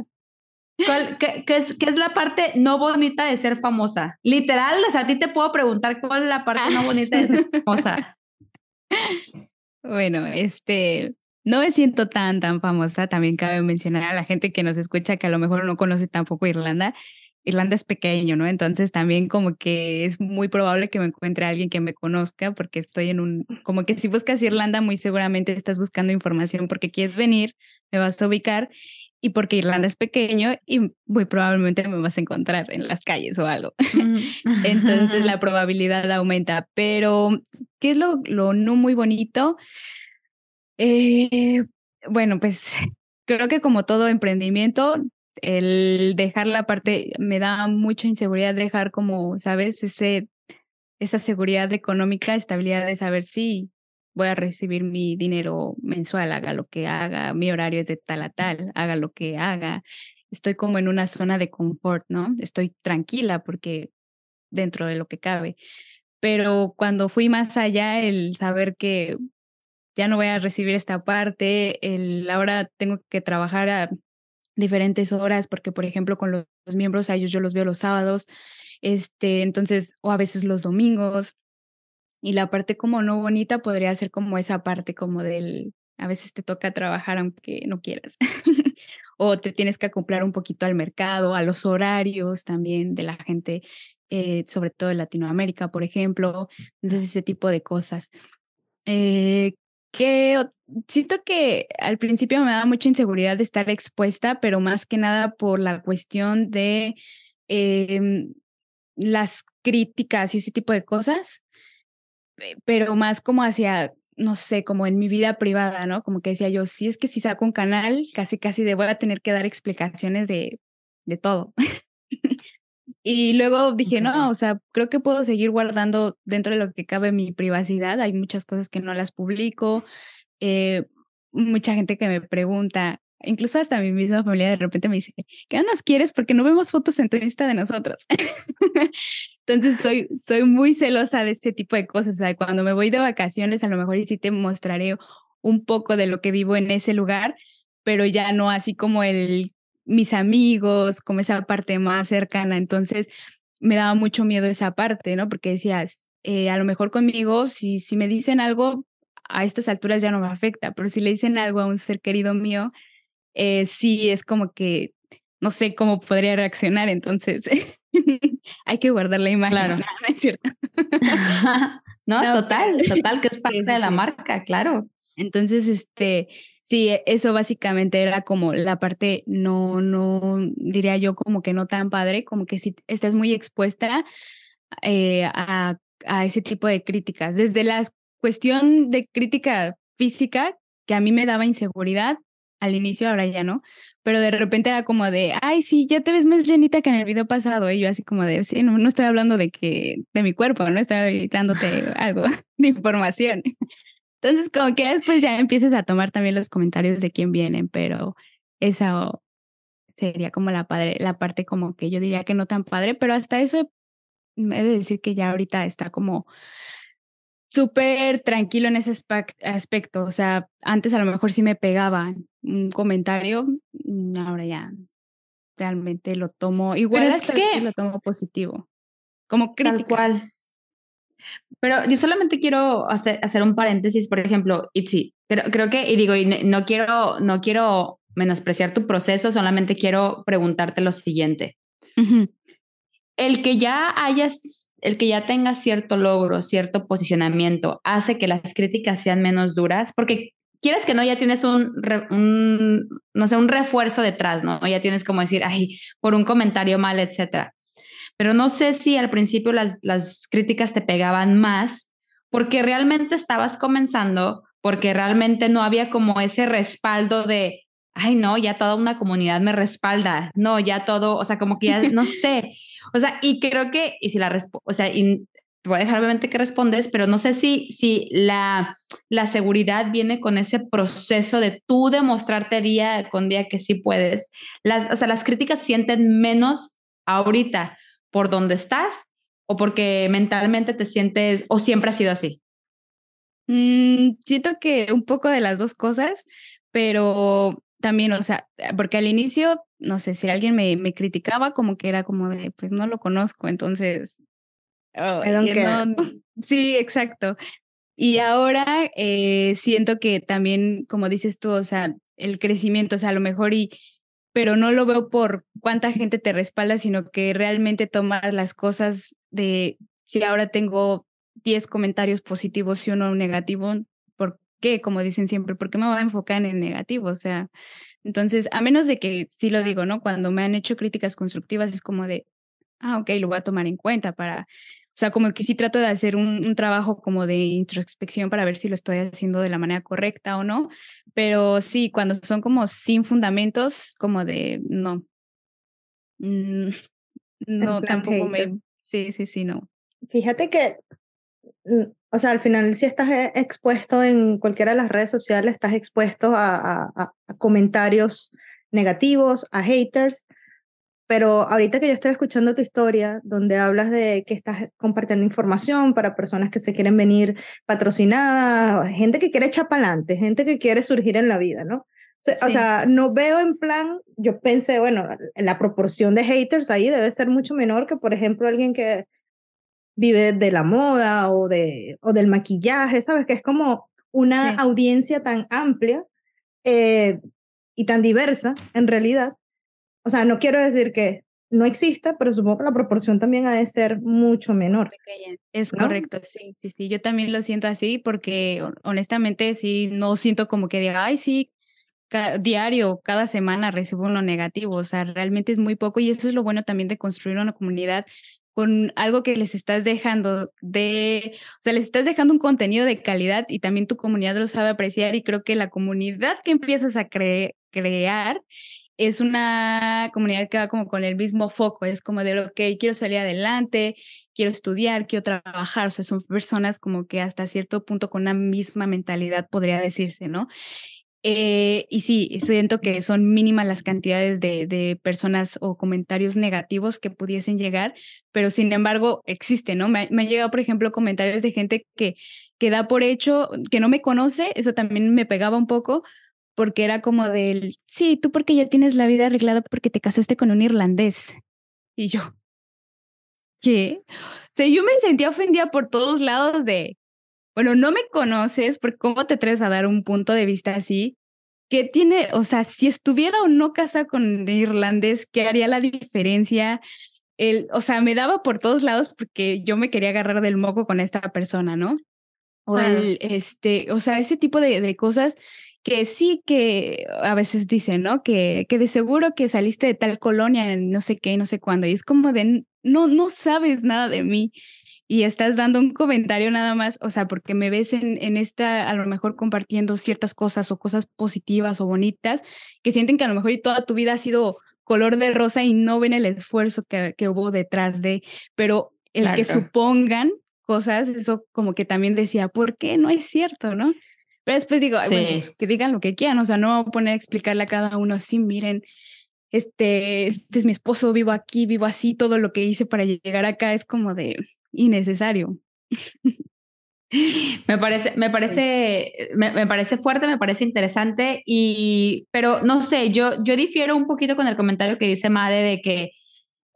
qué, es, ¿Qué es la parte no bonita de ser famosa? Literal, o sea, a ti te puedo preguntar cuál es la parte no bonita de ser famosa. Bueno, este, no me siento tan, tan famosa. También cabe mencionar a la gente que nos escucha que a lo mejor no conoce tampoco Irlanda. Irlanda es pequeño, ¿no? Entonces también como que es muy probable que me encuentre alguien que me conozca porque estoy en un, como que si buscas Irlanda muy seguramente estás buscando información porque quieres venir, me vas a ubicar y porque Irlanda es pequeño y muy probablemente me vas a encontrar en las calles o algo. Entonces la probabilidad aumenta, pero ¿qué es lo, lo no muy bonito? Eh, bueno, pues creo que como todo emprendimiento, el dejar la parte, me da mucha inseguridad dejar como, ¿sabes? Ese, esa seguridad económica, estabilidad de saber si voy a recibir mi dinero mensual, haga lo que haga, mi horario es de tal a tal, haga lo que haga. Estoy como en una zona de confort, ¿no? Estoy tranquila porque dentro de lo que cabe. Pero cuando fui más allá, el saber que ya no voy a recibir esta parte, el, ahora tengo que trabajar a diferentes horas porque, por ejemplo, con los, miembros a ellos yo los veo los sábados, este, entonces, o a veces los domingos. Y la parte como no bonita podría ser como esa parte como del, a veces te toca trabajar aunque no quieras. o te tienes que acoplar un poquito al mercado, a los horarios también de la gente, eh, sobre todo en Latinoamérica, por ejemplo. Entonces, ese tipo de cosas. Eh, que siento que al principio me daba mucha inseguridad de estar expuesta, pero más que nada por la cuestión de em, las críticas y ese tipo de cosas, pero más como hacia, no sé, como en mi vida privada, ¿no? Como que decía yo, si es que si saco un canal, casi, casi de voy a tener que dar explicaciones de, de todo. Y luego dije, no, o sea, creo que puedo seguir guardando dentro de lo que cabe mi privacidad. Hay muchas cosas que no las publico. Eh, mucha gente que me pregunta, incluso hasta mi misma familia de repente me dice, ¿qué no nos quieres? Porque no vemos fotos en tu Insta de nosotros. Entonces soy, soy muy celosa de este tipo de cosas. O sea, cuando me voy de vacaciones, a lo mejor sí te mostraré un poco de lo que vivo en ese lugar, pero ya no así como el mis amigos, como esa parte más cercana. Entonces me daba mucho miedo esa parte, ¿no? Porque decías, eh, a lo mejor conmigo, si, si me dicen algo, a estas alturas ya no me afecta, pero si le dicen algo a un ser querido mío, eh, sí es como que no sé cómo podría reaccionar, entonces hay que guardar la imagen. Claro. No, es cierto. no, total, total, que es parte de la marca, claro. Entonces, este, sí, e, eso básicamente era como la parte, no, no, diría yo como que no tan padre, como que si estás muy expuesta eh, a, a ese tipo de críticas, desde la cuestión de crítica física, que a mí me daba inseguridad, al inicio, ahora ya no, pero de repente era como de, ay, sí, ya te ves más llenita que en el video pasado, y yo así como de, sí, no, no estoy hablando de que, de mi cuerpo, no estoy dándote algo de información. Entonces, como que después ya empiezas a tomar también los comentarios de quién vienen, pero eso sería como la padre, la parte como que yo diría que no tan padre, pero hasta eso he de decir que ya ahorita está como súper tranquilo en ese aspecto. O sea, antes a lo mejor sí me pegaba un comentario, mm, ahora ya realmente lo tomo igual es que lo tomo positivo. Como crítica. Tal cual. Pero yo solamente quiero hacer, hacer un paréntesis, por ejemplo, Itzi, creo, creo que, y digo, y no quiero, no quiero menospreciar tu proceso, solamente quiero preguntarte lo siguiente. El que ya hayas el que ya tenga cierto logro, cierto posicionamiento, hace que las críticas sean menos duras, porque quieres que no, ya tienes un, no sé, un refuerzo detrás, ¿no? Ya tienes como decir, ay, por un comentario mal, etcétera. Pero no sé si al principio las, las críticas te pegaban más porque realmente estabas comenzando, porque realmente no había como ese respaldo de, ay, no, ya toda una comunidad me respalda, no, ya todo, o sea, como que ya, no sé. O sea, y creo que, y si la o sea, y te voy a dejar obviamente que respondes, pero no sé si, si la, la seguridad viene con ese proceso de tú demostrarte día con día que sí puedes. Las, o sea, las críticas sienten menos ahorita por donde estás o porque mentalmente te sientes o siempre ha sido así. Mm, siento que un poco de las dos cosas, pero también, o sea, porque al inicio, no sé, si alguien me, me criticaba, como que era como de, pues no lo conozco, entonces... sí, exacto. Y ahora eh, siento que también, como dices tú, o sea, el crecimiento, o sea, a lo mejor y, pero no lo veo por cuánta gente te respalda, sino que realmente tomas las cosas de, si ahora tengo 10 comentarios positivos y uno negativo, qué? Como dicen siempre, ¿por qué me voy a enfocar en el negativo? O sea, entonces, a menos de que, sí lo digo, ¿no? Cuando me han hecho críticas constructivas es como de, ah, ok, lo voy a tomar en cuenta para, o sea, como que sí trato de hacer un, un trabajo como de introspección para ver si lo estoy haciendo de la manera correcta o no, pero sí, cuando son como sin fundamentos, como de, no, mm, no, tampoco me, sí, sí, sí, no. Fíjate que mm, o sea, al final si estás eh, expuesto en cualquiera de las redes sociales, estás expuesto a, comentarios negativos, a haters, pero ahorita que yo estoy escuchando tu historia, donde hablas de que estás compartiendo información para personas que se quieren venir patrocinadas, gente que quiere echar para adelante, gente que quiere surgir en la vida, ¿no? O sea, no veo en plan, yo pensé, bueno, la proporción de haters ahí debe ser mucho menor que, por ejemplo, alguien que vive de la moda o, de, o del maquillaje, ¿sabes? Que es como una audiencia tan amplia eh, y tan diversa en realidad. O sea, no quiero decir que no exista, pero supongo que la proporción también ha de ser mucho menor. Es correcto, sí, sí, sí. Yo también lo siento así porque honestamente sí, no siento como que diga, ay, sí, diario, cada semana recibo uno negativo. O sea, realmente es muy poco y eso es lo bueno también de construir una comunidad con algo que les estás dejando de, o sea, les estás dejando un contenido de calidad y también tu comunidad lo sabe apreciar y creo que la comunidad que empiezas a crear es una comunidad que va como con el mismo foco, es como de, ok, quiero salir adelante, quiero estudiar, quiero trabajar, o sea, son personas como que hasta cierto punto con una misma mentalidad podría decirse, ¿no? Eh, y sí, siento que son mínimas las cantidades de, de, personas o comentarios negativos que pudiesen llegar, pero sin embargo existen, ¿no? Me, me han llegado, por ejemplo, comentarios de gente que, que da por hecho, que no me conoce, eso también me pegaba un poco, porque era como del, sí, tú porque ya tienes la vida arreglada porque te casaste con un irlandés. Y yo, ¿qué? O sea, yo me sentía ofendida por todos lados de, bueno, no me conoces, porque ¿cómo te atreves a dar un punto de vista así? ¿Qué tiene, o sea, si estuviera o no casada con irlandés, ¿qué haría la diferencia? El, o sea, me daba por todos lados porque yo me quería agarrar del moco con esta persona, ¿no? O el, este, o sea, ese tipo de, de cosas que sí que a veces dicen, ¿no? Que, que de seguro que saliste de tal colonia en no sé qué, no sé cuándo. Y es como de, no, no sabes nada de mí y estás dando un comentario nada más, o sea, porque me ves en, en esta, a lo mejor compartiendo ciertas cosas o cosas positivas o bonitas, que sienten que a lo mejor y toda tu vida ha sido color de rosa y no ven el esfuerzo que, que hubo detrás de, pero el que supongan cosas, eso como que también decía, ¿por qué? No es cierto, ¿no? Pero después digo, bueno, pues, que digan lo que quieran, o sea, no voy a poner a explicarle a cada uno así, miren, este, este es mi esposo, vivo aquí, vivo así, todo lo que hice para llegar acá es como de innecesario. Me parece, me parece, me, parece fuerte, me parece interesante, y, pero no sé, yo, yo difiero un poquito con el comentario que dice Made de que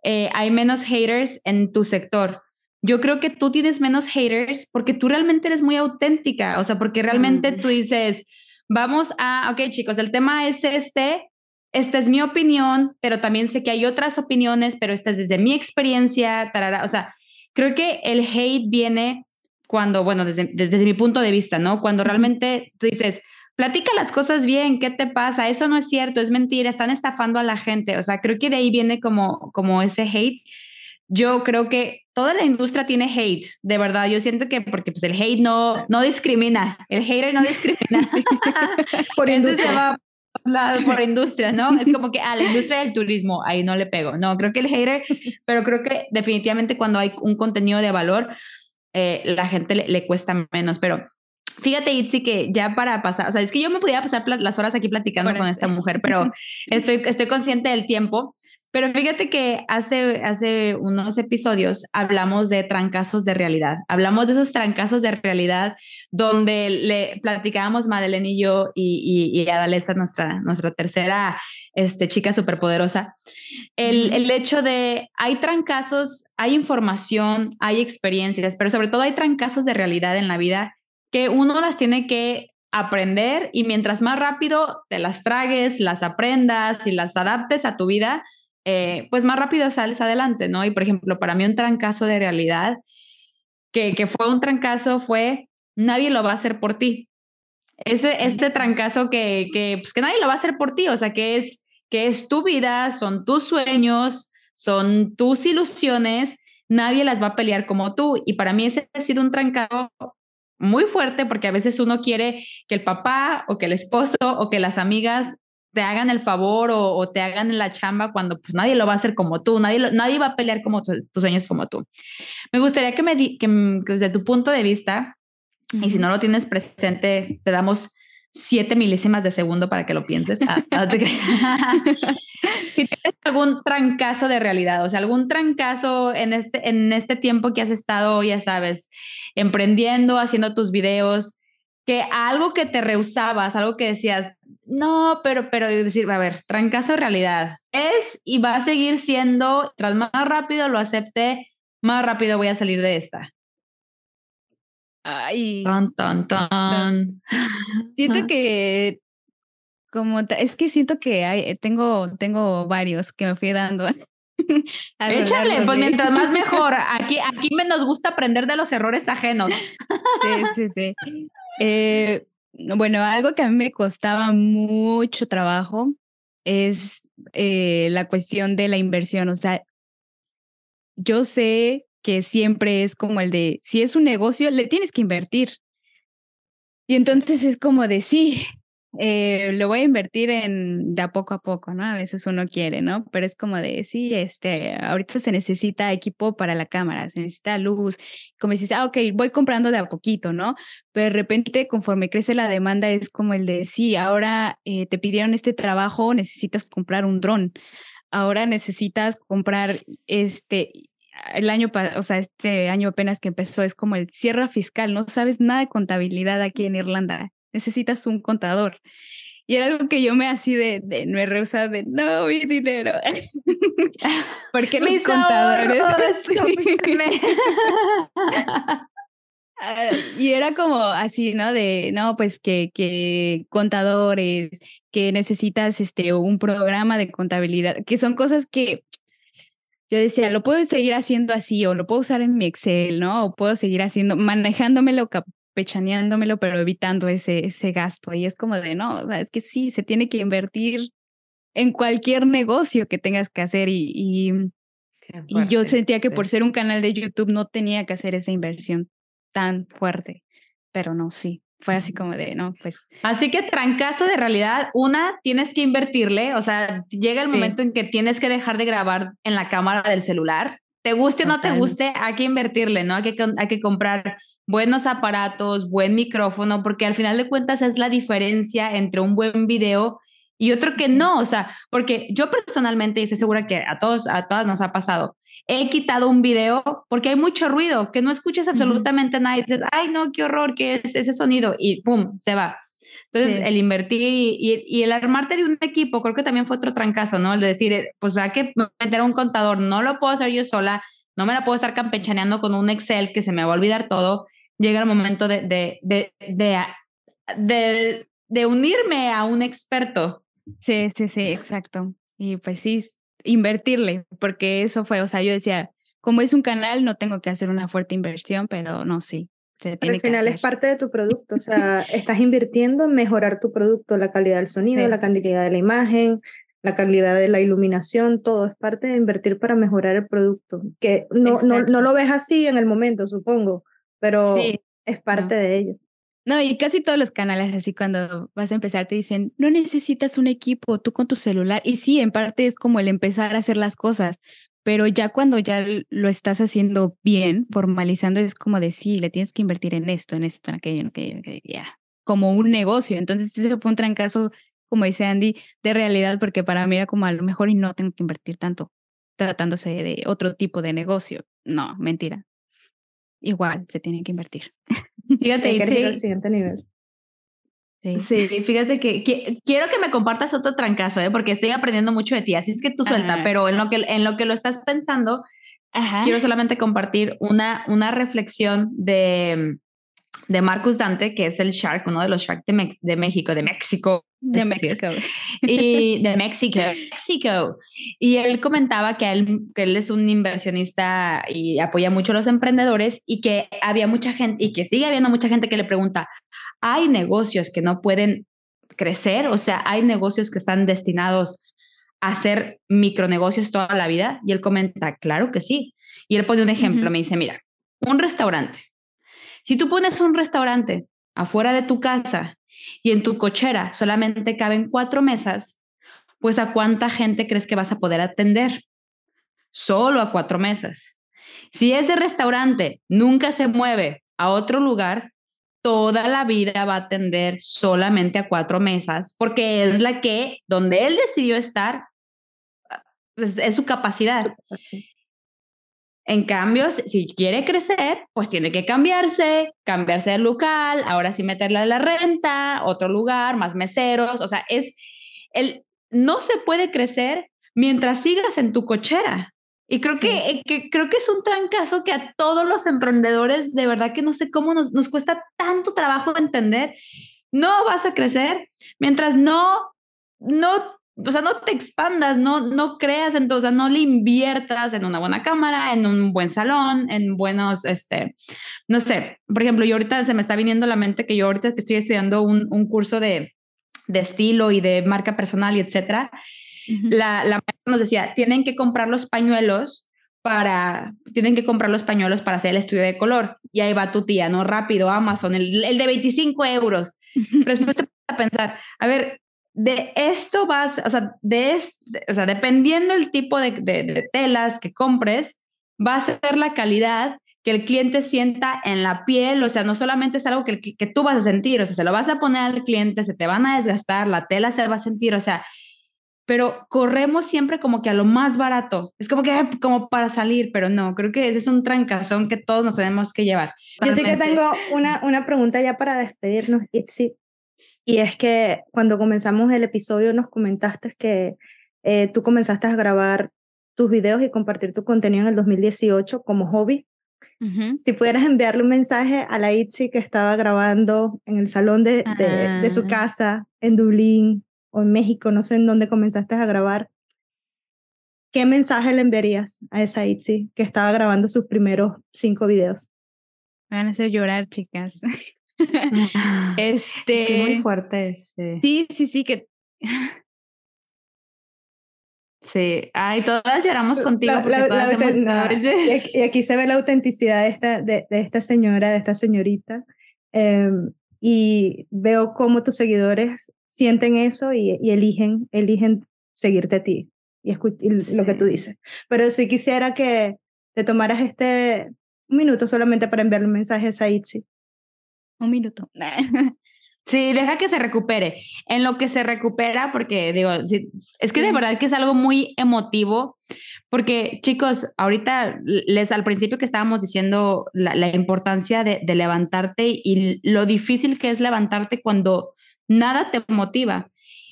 eh, hay menos haters en tu sector. Yo creo que tú tienes menos haters porque tú realmente eres muy auténtica, o sea, porque realmente tú dices, vamos a, ok chicos, el tema es este, esta es mi opinión, pero también sé que hay otras opiniones, pero esta es desde mi experiencia, tarara. o sea, creo que el hate viene cuando, bueno, desde, desde mi punto de vista, ¿no? Cuando realmente tú dices, platica las cosas bien, ¿qué te pasa? Eso no es cierto, es mentira, están estafando a la gente, o sea, creo que de ahí viene como, como ese hate. Yo creo que toda la industria tiene hate, de verdad. Yo siento que porque pues el hate no, no discrimina, el hater no discrimina. por eso se va por industria, ¿no? Es como que a la industria del turismo, ahí no le pego. No, creo que el hater, pero creo que definitivamente cuando hay un contenido de valor, eh, la gente le, cuesta menos, pero Fíjate, Itzi, que ya para pasar, o sea, es que yo me podía pasar las horas aquí platicando con esta mujer, pero estoy, estoy consciente del tiempo. Pero fíjate que hace, hace unos episodios hablamos de trancazos de realidad. Hablamos de esos trancazos de realidad donde le platicábamos Madeleine y yo y, y, y Adalesa, nuestra, nuestra tercera este, chica superpoderosa. El, el hecho de hay trancazos, hay información, hay experiencias, pero sobre todo hay trancazos de realidad en la vida que uno las tiene que aprender y mientras más rápido te las tragues, las aprendas y las adaptes a tu vida, eh, pues más rápido sales adelante, ¿no? Y por ejemplo, para mí un trancazo de realidad, que, que fue un trancazo, fue nadie lo va a hacer por ti. Ese, este trancazo que, que, pues que nadie lo va a hacer por ti, o sea, que es, que es tu vida, son tus sueños, son tus ilusiones, nadie las va a pelear como tú. Y para mí ese ha sido un trancazo muy fuerte porque a veces uno quiere que el papá o que el esposo o que las amigas te hagan el favor o, te hagan la chamba cuando pues nadie lo va a hacer como tú, nadie, nadie va a pelear como tus sueños como tú. Me gustaría que me di, que, desde tu punto de vista, y si no lo tienes presente, te damos siete milésimas de segundo para que lo pienses. Ah, si tienes algún trancazo de realidad, o sea, algún trancazo en este, en este tiempo que has estado, ya sabes, emprendiendo, haciendo tus videos, que algo que te rehusabas, algo que decías, no, pero, pero decir, a ver, trancazo de realidad. Es y va a seguir siendo, tras más rápido lo acepte, más rápido voy a salir de esta. Ay. Tan, tan, tan. Siento que como es que siento que hay, tengo, tengo varios que me fui dando. Échale, pues mientras más mejor. Aquí, aquí me nos gusta aprender de los errores ajenos. Sí, sí, sí. Eh, bueno, algo que a mí me costaba mucho trabajo es eh, la cuestión de la inversión. O sea, yo sé que siempre es como el de, si es un negocio, le tienes que invertir. Y entonces es como de, sí, eh, lo voy a invertir en de a poco a poco, ¿no? A veces uno quiere, ¿no? Pero es como de, sí, este, ahorita se necesita equipo para la cámara, se necesita luz, como dices, ah, ok, voy comprando de a poquito, ¿no? Pero de repente, conforme crece la demanda, es como el de, sí, ahora eh, te pidieron este trabajo, necesitas comprar un dron, ahora necesitas comprar este, el año, o sea, este año apenas que empezó es como el cierre fiscal, no sabes nada de contabilidad aquí en Irlanda, necesitas un contador. Y era algo que yo me así de, de no rehusado de no, mi dinero. Porque los contadores. Ah, y era como así, ¿no? De, no, pues que, que contadores, que necesitas este, un programa de contabilidad, que son cosas que yo decía, lo puedo seguir haciendo así, o lo puedo usar en mi Excel, ¿no? O puedo seguir haciendo, manejándomelo, pechaneándomelo, pero evitando ese, ese gasto. Y es como de, no, o sea, es que sí, se tiene que invertir en cualquier negocio que tengas que hacer y, y, y yo sentía que por ser un canal de YouTube no tenía que hacer esa inversión tan fuerte, pero no, sí, fue así como de, no, pues. Así que trancazo de realidad, una, tienes que invertirle, o sea, llega el momento en que tienes que dejar de grabar en la cámara del celular, te guste o no te guste, hay que invertirle, ¿no? Hay que, hay que comprar buenos aparatos, buen micrófono, porque al final de cuentas es la diferencia entre un buen video y otro que no, o sea, porque yo personalmente, y estoy segura que a todos, a todas nos ha pasado, he quitado un video porque hay mucho ruido, que no escuchas absolutamente nada y dices, ay, no, qué horror, qué es ese sonido y pum, se va. Entonces, el invertir y, y, el armarte de un equipo, creo que también fue otro trancazo, ¿no? El de decir, eh, pues hay que meter a un contador, no lo puedo hacer yo sola, no me la puedo estar campechaneando con un Excel que se me va a olvidar todo. Llega el momento de, de, de, de, de, de unirme a un experto. Sí, sí, sí, exacto. Y pues sí, invertirle, porque eso fue, o sea, yo decía, como es un canal, no tengo que hacer una fuerte inversión, pero no, sí. Se tiene al final es parte de tu producto, o sea, estás invirtiendo en mejorar tu producto, la calidad del sonido, la calidad de la imagen, la calidad de la iluminación, todo es parte de invertir para mejorar el producto, que no, no, no, lo ves así en el momento, supongo, pero es parte de ello. No, y casi todos los canales así cuando vas a empezar te dicen, no necesitas un equipo, tú con tu celular. Y sí, en parte es como el empezar a hacer las cosas, pero ya cuando ya lo estás haciendo bien, formalizando, es como de sí, le tienes que invertir en esto, en esto, en aquello, en aquello, ya, como un negocio. Entonces ese fue un trancazo, como dice Andy, de realidad, porque para mí era como a lo mejor y no tengo que invertir tanto tratándose de otro tipo de negocio. No, mentira. Igual se tiene que invertir. Fíjate, sí, que al siguiente nivel. Sí. fíjate que, quiero que me compartas otro trancazo, ¿eh? porque estoy aprendiendo mucho de ti, así es que tú suelta, pero en lo que, en lo que lo estás pensando, quiero solamente compartir una, una reflexión de, de Marcus Dante, que es el Shark, uno de los Shark de, de México, de México. De México. Y de México, México. Y él comentaba que él, que él es un inversionista y apoya mucho a los emprendedores y que había mucha gente, y que sigue habiendo mucha gente que le pregunta, ¿hay negocios que no pueden crecer? O sea, ¿hay negocios que están destinados a hacer micronegocios toda la vida? Y él comenta, claro que sí. Y él pone un ejemplo, me dice, mira, un restaurante si tú pones un restaurante afuera de tu casa y en tu cochera solamente caben cuatro mesas, pues a cuánta gente crees que vas a poder atender? Solo a cuatro mesas. Si ese restaurante nunca se mueve a otro lugar, toda la vida va a atender solamente a cuatro mesas, porque es la que, donde él decidió estar, es, su capacidad. En cambio, si quiere crecer, pues tiene que cambiarse, cambiarse de local, ahora sí meterle a la renta, otro lugar, más meseros, o sea, es el no se puede crecer mientras sigas en tu cochera. Y creo que, creo que es un trancazo que a todos los emprendedores, de verdad que no sé cómo nos, nos cuesta tanto trabajo entender. No vas a crecer mientras no, no o sea, no te expandas, no, no creas en todo, o sea, no le inviertas en una buena cámara, en un buen salón, en buenos, este, no sé, por ejemplo, yo ahorita se me está viniendo a la mente que yo ahorita estoy estudiando un, un curso de, de, estilo y de marca personal y etcétera, la, la maestra nos decía, tienen que comprar los pañuelos para, tienen que comprar los pañuelos para hacer el estudio de color. Y ahí va tu tía, ¿no? Rápido, Amazon, el, el de 25 euros. Pero después te a pensar, a ver, de esto vas, o sea, de o sea, dependiendo el tipo de, de, telas que compres, va a ser la calidad que el cliente sienta en la piel, o sea, no solamente es algo que, que, tú vas a sentir, o sea, se lo vas a poner al cliente, se te van a desgastar, la tela se va a sentir, o sea, pero corremos siempre como que a lo más barato. Es como que como para salir, pero no, creo que ese es un trancazón que todos nos tenemos que llevar. Yo sí que tengo una, una pregunta ya para despedirnos, Itzi, y es que cuando comenzamos el episodio nos comentaste que eh, tú comenzaste a grabar tus videos y compartir tu contenido en el 2018 como hobby. Si pudieras enviarle un mensaje a la Itzi que estaba grabando en el salón de, de, de su ah. casa en Dublín, o en México, no sé en dónde comenzaste a grabar, ¿qué mensaje le enviarías a esa Itzi que estaba grabando sus primeros cinco videos? Me van a hacer llorar, chicas. este. muy fuerte. Sí, sí, sí, que. Sí, ay, todas lloramos contigo. y aquí se ve la autenticidad de esta, de, esta señora, de esta señorita. Em, y veo cómo tus seguidores sienten eso y, eligen, eligen seguirte a ti y, lo que tú dices. Pero si quisiera que te tomaras este minuto solamente para enviarle un mensaje a Itzi. Un minuto. Sí, deja que se recupere. En lo que se recupera, porque digo, es que de verdad que es algo muy emotivo, porque chicos, ahorita les al principio que estábamos diciendo la, importancia de, de, levantarte y lo difícil que es levantarte cuando nada te motiva.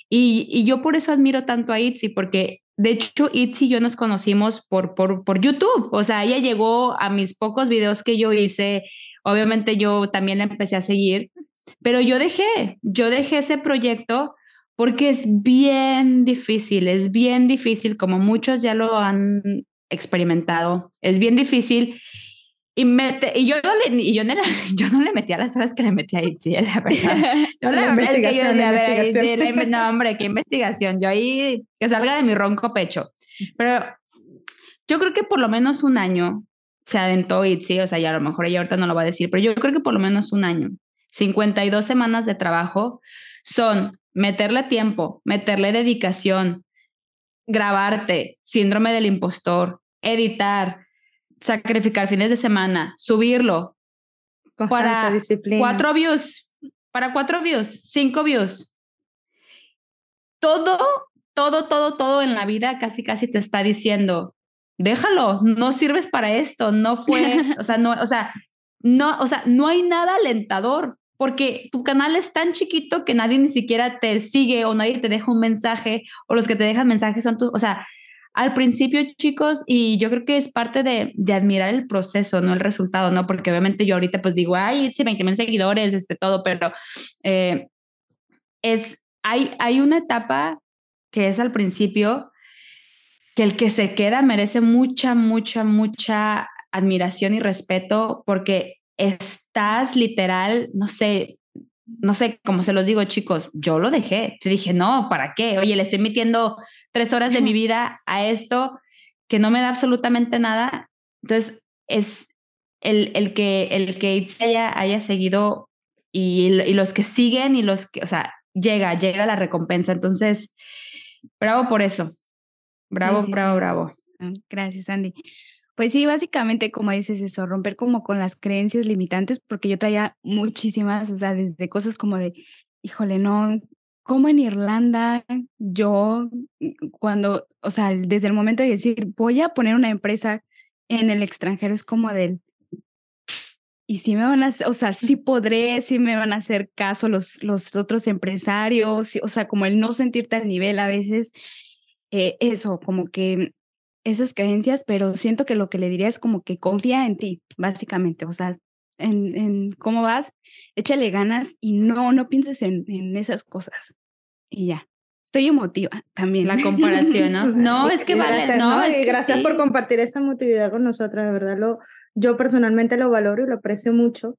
Y, yo por eso admiro tanto a Itzi, porque de hecho Itzi y yo nos conocimos por, por, por YouTube. O sea, ella llegó a mis pocos videos que yo hice. Obviamente yo también la empecé a seguir, pero yo dejé, yo dejé ese proyecto porque es bien difícil, es bien difícil, como muchos ya lo han experimentado, es bien difícil y, y, yo, no le, y yo, no le, yo no le metía las horas que le metía a Itzi, la verdad. Yo la, investigación, yo, no, hombre, qué investigación. Yo ahí, que salga de mi ronco pecho. Pero yo creo que por lo menos un año se adentó Itzi, o sea, ya a lo mejor ella ahorita no lo va a decir, pero yo creo que por lo menos un año. 52 semanas de trabajo son meterle tiempo, meterle dedicación, grabarte, síndrome del impostor, editar, sacrificar fines de semana, subirlo. para cuatro views, para cuatro views, cinco views. Todo, todo, todo, todo en la vida casi, casi te está diciendo, déjalo, no sirves para esto, no fue, o sea, no, o sea, no, o sea, no hay nada alentador porque tu canal es tan chiquito que nadie ni siquiera te sigue o nadie te deja un mensaje o los que te dejan mensajes son tú, o sea, al principio, chicos, y yo creo que es parte de, de, admirar el proceso, no el resultado, ¿no? Porque obviamente yo ahorita pues digo, ay, sí, 20 mil seguidores, este, todo, pero eh, es, hay, hay una etapa que es al principio que el que se queda merece mucha, mucha, mucha admiración y respeto porque estás literal, no sé, no sé cómo se los digo, chicos, yo lo dejé. Yo dije, no, ¿para qué? Oye, le estoy metiendo tres horas de mi vida a esto que no me da absolutamente nada. Entonces, es el, el que, el que haya, haya seguido y, y, los que siguen y los que, o sea, llega, llega la recompensa. Entonces, bravo por eso. Bravo, bravo, bravo. Ah, gracias, Andy. Pues sí, básicamente como dices eso, romper como con las creencias limitantes, porque yo traía muchísimas, o sea, desde cosas como de, híjole, no, como en Irlanda, yo cuando, o sea, desde el momento de decir, voy a poner una empresa en el extranjero, es como del, y si me van a, o sea, sí podré, sí me van a hacer caso los, los otros empresarios, o sea, como el no sentirte al nivel a veces, eh, eso, como que esas creencias, pero siento que lo que le diría es como que confía en ti, básicamente, o sea, en, en cómo vas, échale ganas y no, no pienses en, en esas cosas. Y ya. Estoy emotiva también. La comparación, ¿no? No, es que vale, gracias, no. y gracias por compartir esa emotividad con nosotras, de verdad, lo, yo personalmente lo valoro y lo aprecio mucho.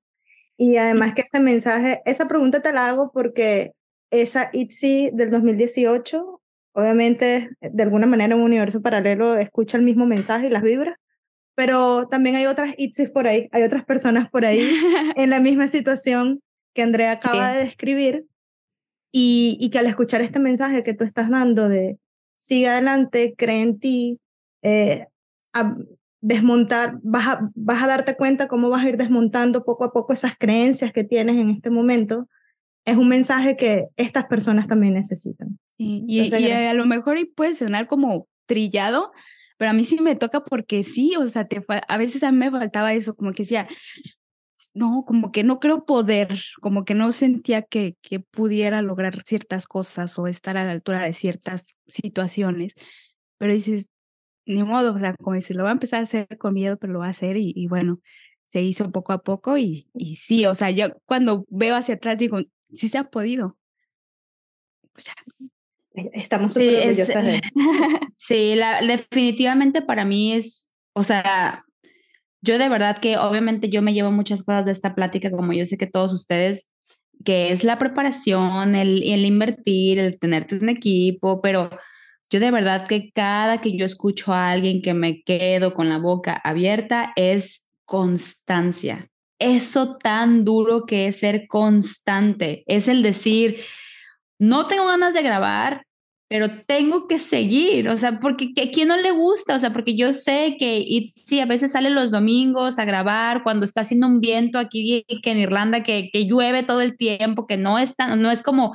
Y además que ese mensaje, esa pregunta te la hago porque esa ITZY del 2018 Obviamente, de alguna manera, un universo paralelo escucha el mismo mensaje y las vibra, pero también hay otras ITZYs por ahí, hay otras personas por ahí en la misma situación que Andrea acaba de describir y, y que al escuchar este mensaje que tú estás dando de sigue adelante, cree en ti, eh, desmontar, vas a, vas a darte cuenta cómo vas a ir desmontando poco a poco esas creencias que tienes en este momento, es un mensaje que estas personas también necesitan. Y, a lo mejor puede sonar como trillado, pero a mí sí me toca porque sí, o sea, te, a veces a mí me faltaba eso, como que decía, no, como que no creo poder, como que no sentía que, que pudiera lograr ciertas cosas o estar a la altura de ciertas situaciones, pero dices, ni modo, o sea, como si lo va a empezar a hacer con miedo, pero lo va a hacer y, bueno, se hizo poco a poco y, y sí, o sea, yo cuando veo hacia atrás digo, sí se ha podido. Pues ya. Estamos súper orgullosas de eso. Sí, la, definitivamente para mí es, o sea, yo de verdad que obviamente yo me llevo muchas cosas de esta plática, como yo sé que todos ustedes, que es la preparación, el, el invertir, el tenerte un equipo, pero yo de verdad que cada que yo escucho a alguien que me quedo con la boca abierta es constancia. Eso tan duro que es ser constante, es el decir, no tengo ganas de grabar, pero tengo que seguir, o sea, porque a quién no le gusta, o sea, porque yo sé que sí, a veces sale los domingos a grabar cuando está haciendo un viento aquí que en Irlanda que, que llueve todo el tiempo, que no es tan, no es como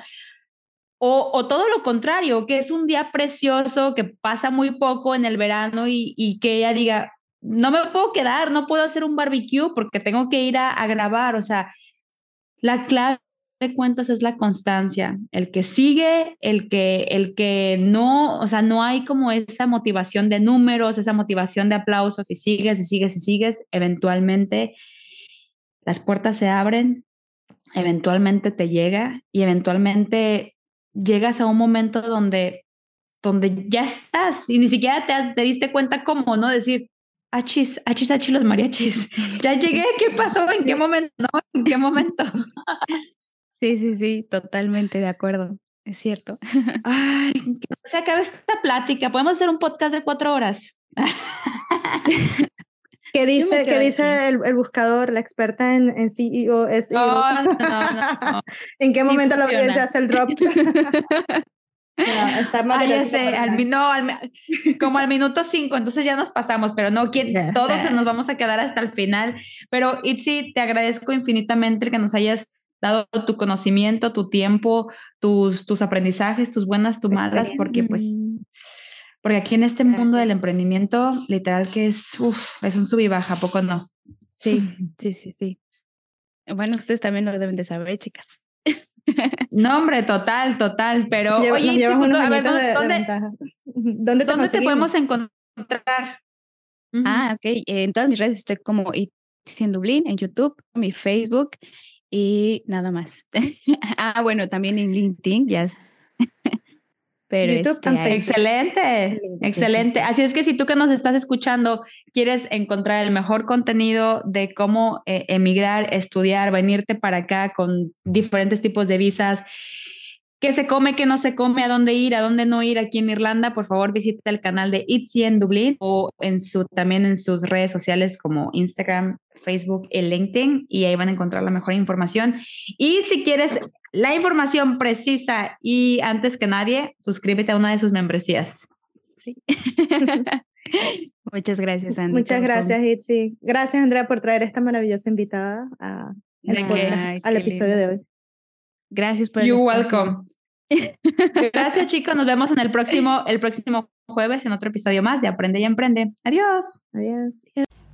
o, todo lo contrario, que es un día precioso, que pasa muy poco en el verano y, que ella diga, no me puedo quedar, no puedo hacer un barbecue porque tengo que ir a, grabar. O sea, la clave de cuentas es la constancia, el que sigue, el que, el que no, o sea, no hay como esa motivación de números, esa motivación de aplausos y sigues y sigues y sigues, eventualmente las puertas se abren, eventualmente te llega y eventualmente llegas a un momento donde, donde ya estás y ni siquiera te, te diste cuenta cómo, ¿no? Decir, achis, achis, achis los mariachis. Ya llegué, ¿qué pasó? ¿En qué momento? ¿No? ¿En qué momento? Sí, sí, sí, totalmente de acuerdo. Es cierto. Ay, se acaba esta plática. Podemos hacer un podcast de cuatro horas. ¿Qué dice, ¿qué dice el, el, buscador, la experta en, en CEO? SEO? No, no, no, ¿En qué momento la audiencia hace el drop? No, está mal ya sé, al, no, como al minuto cinco, entonces ya nos pasamos, pero no, ¿quién, todos nos vamos a quedar hasta el final. Pero Itzi, te agradezco infinitamente el que nos hayas dado tu conocimiento, tu tiempo, tus, tus aprendizajes, tus buenas, tus malas, porque pues porque aquí en este mundo del emprendimiento, literal que es, uf, es un sub y baja, poco no? Sí, sí, sí, sí. Bueno, ustedes también lo deben de saber, chicas. No, hombre, total, total. Pero, oye, a ver, ¿dónde, ¿dónde, te, ¿dónde te podemos encontrar? Ah, ok. En todas mis redes estoy como It's en Dublín, en YouTube, mi Facebook y nada más. ah, bueno, también en LinkedIn, ya pero este, excelente, excelente. Así es que si tú que nos estás escuchando quieres encontrar el mejor contenido de cómo eh, emigrar, estudiar, venirte para acá con diferentes tipos de visas, qué se come, qué no se come, a dónde ir, a dónde no ir aquí en Irlanda, por favor visita el canal de Itzy en Dublín o en su, también en sus redes sociales como Instagram, Facebook y LinkedIn y ahí van a encontrar la mejor información. Y si quieres la información precisa y antes que nadie, suscríbete a una de sus membresías. Sí. Muchas gracias, Andrea. Muchas gracias, Itzi. Gracias, Andrea, por traer esta maravillosa invitada a, al episodio de hoy. Gracias por el You're welcome. Gracias, chicos. Nos vemos en el próximo, el próximo jueves en otro episodio más de Aprende y Emprende. Adiós. Adiós.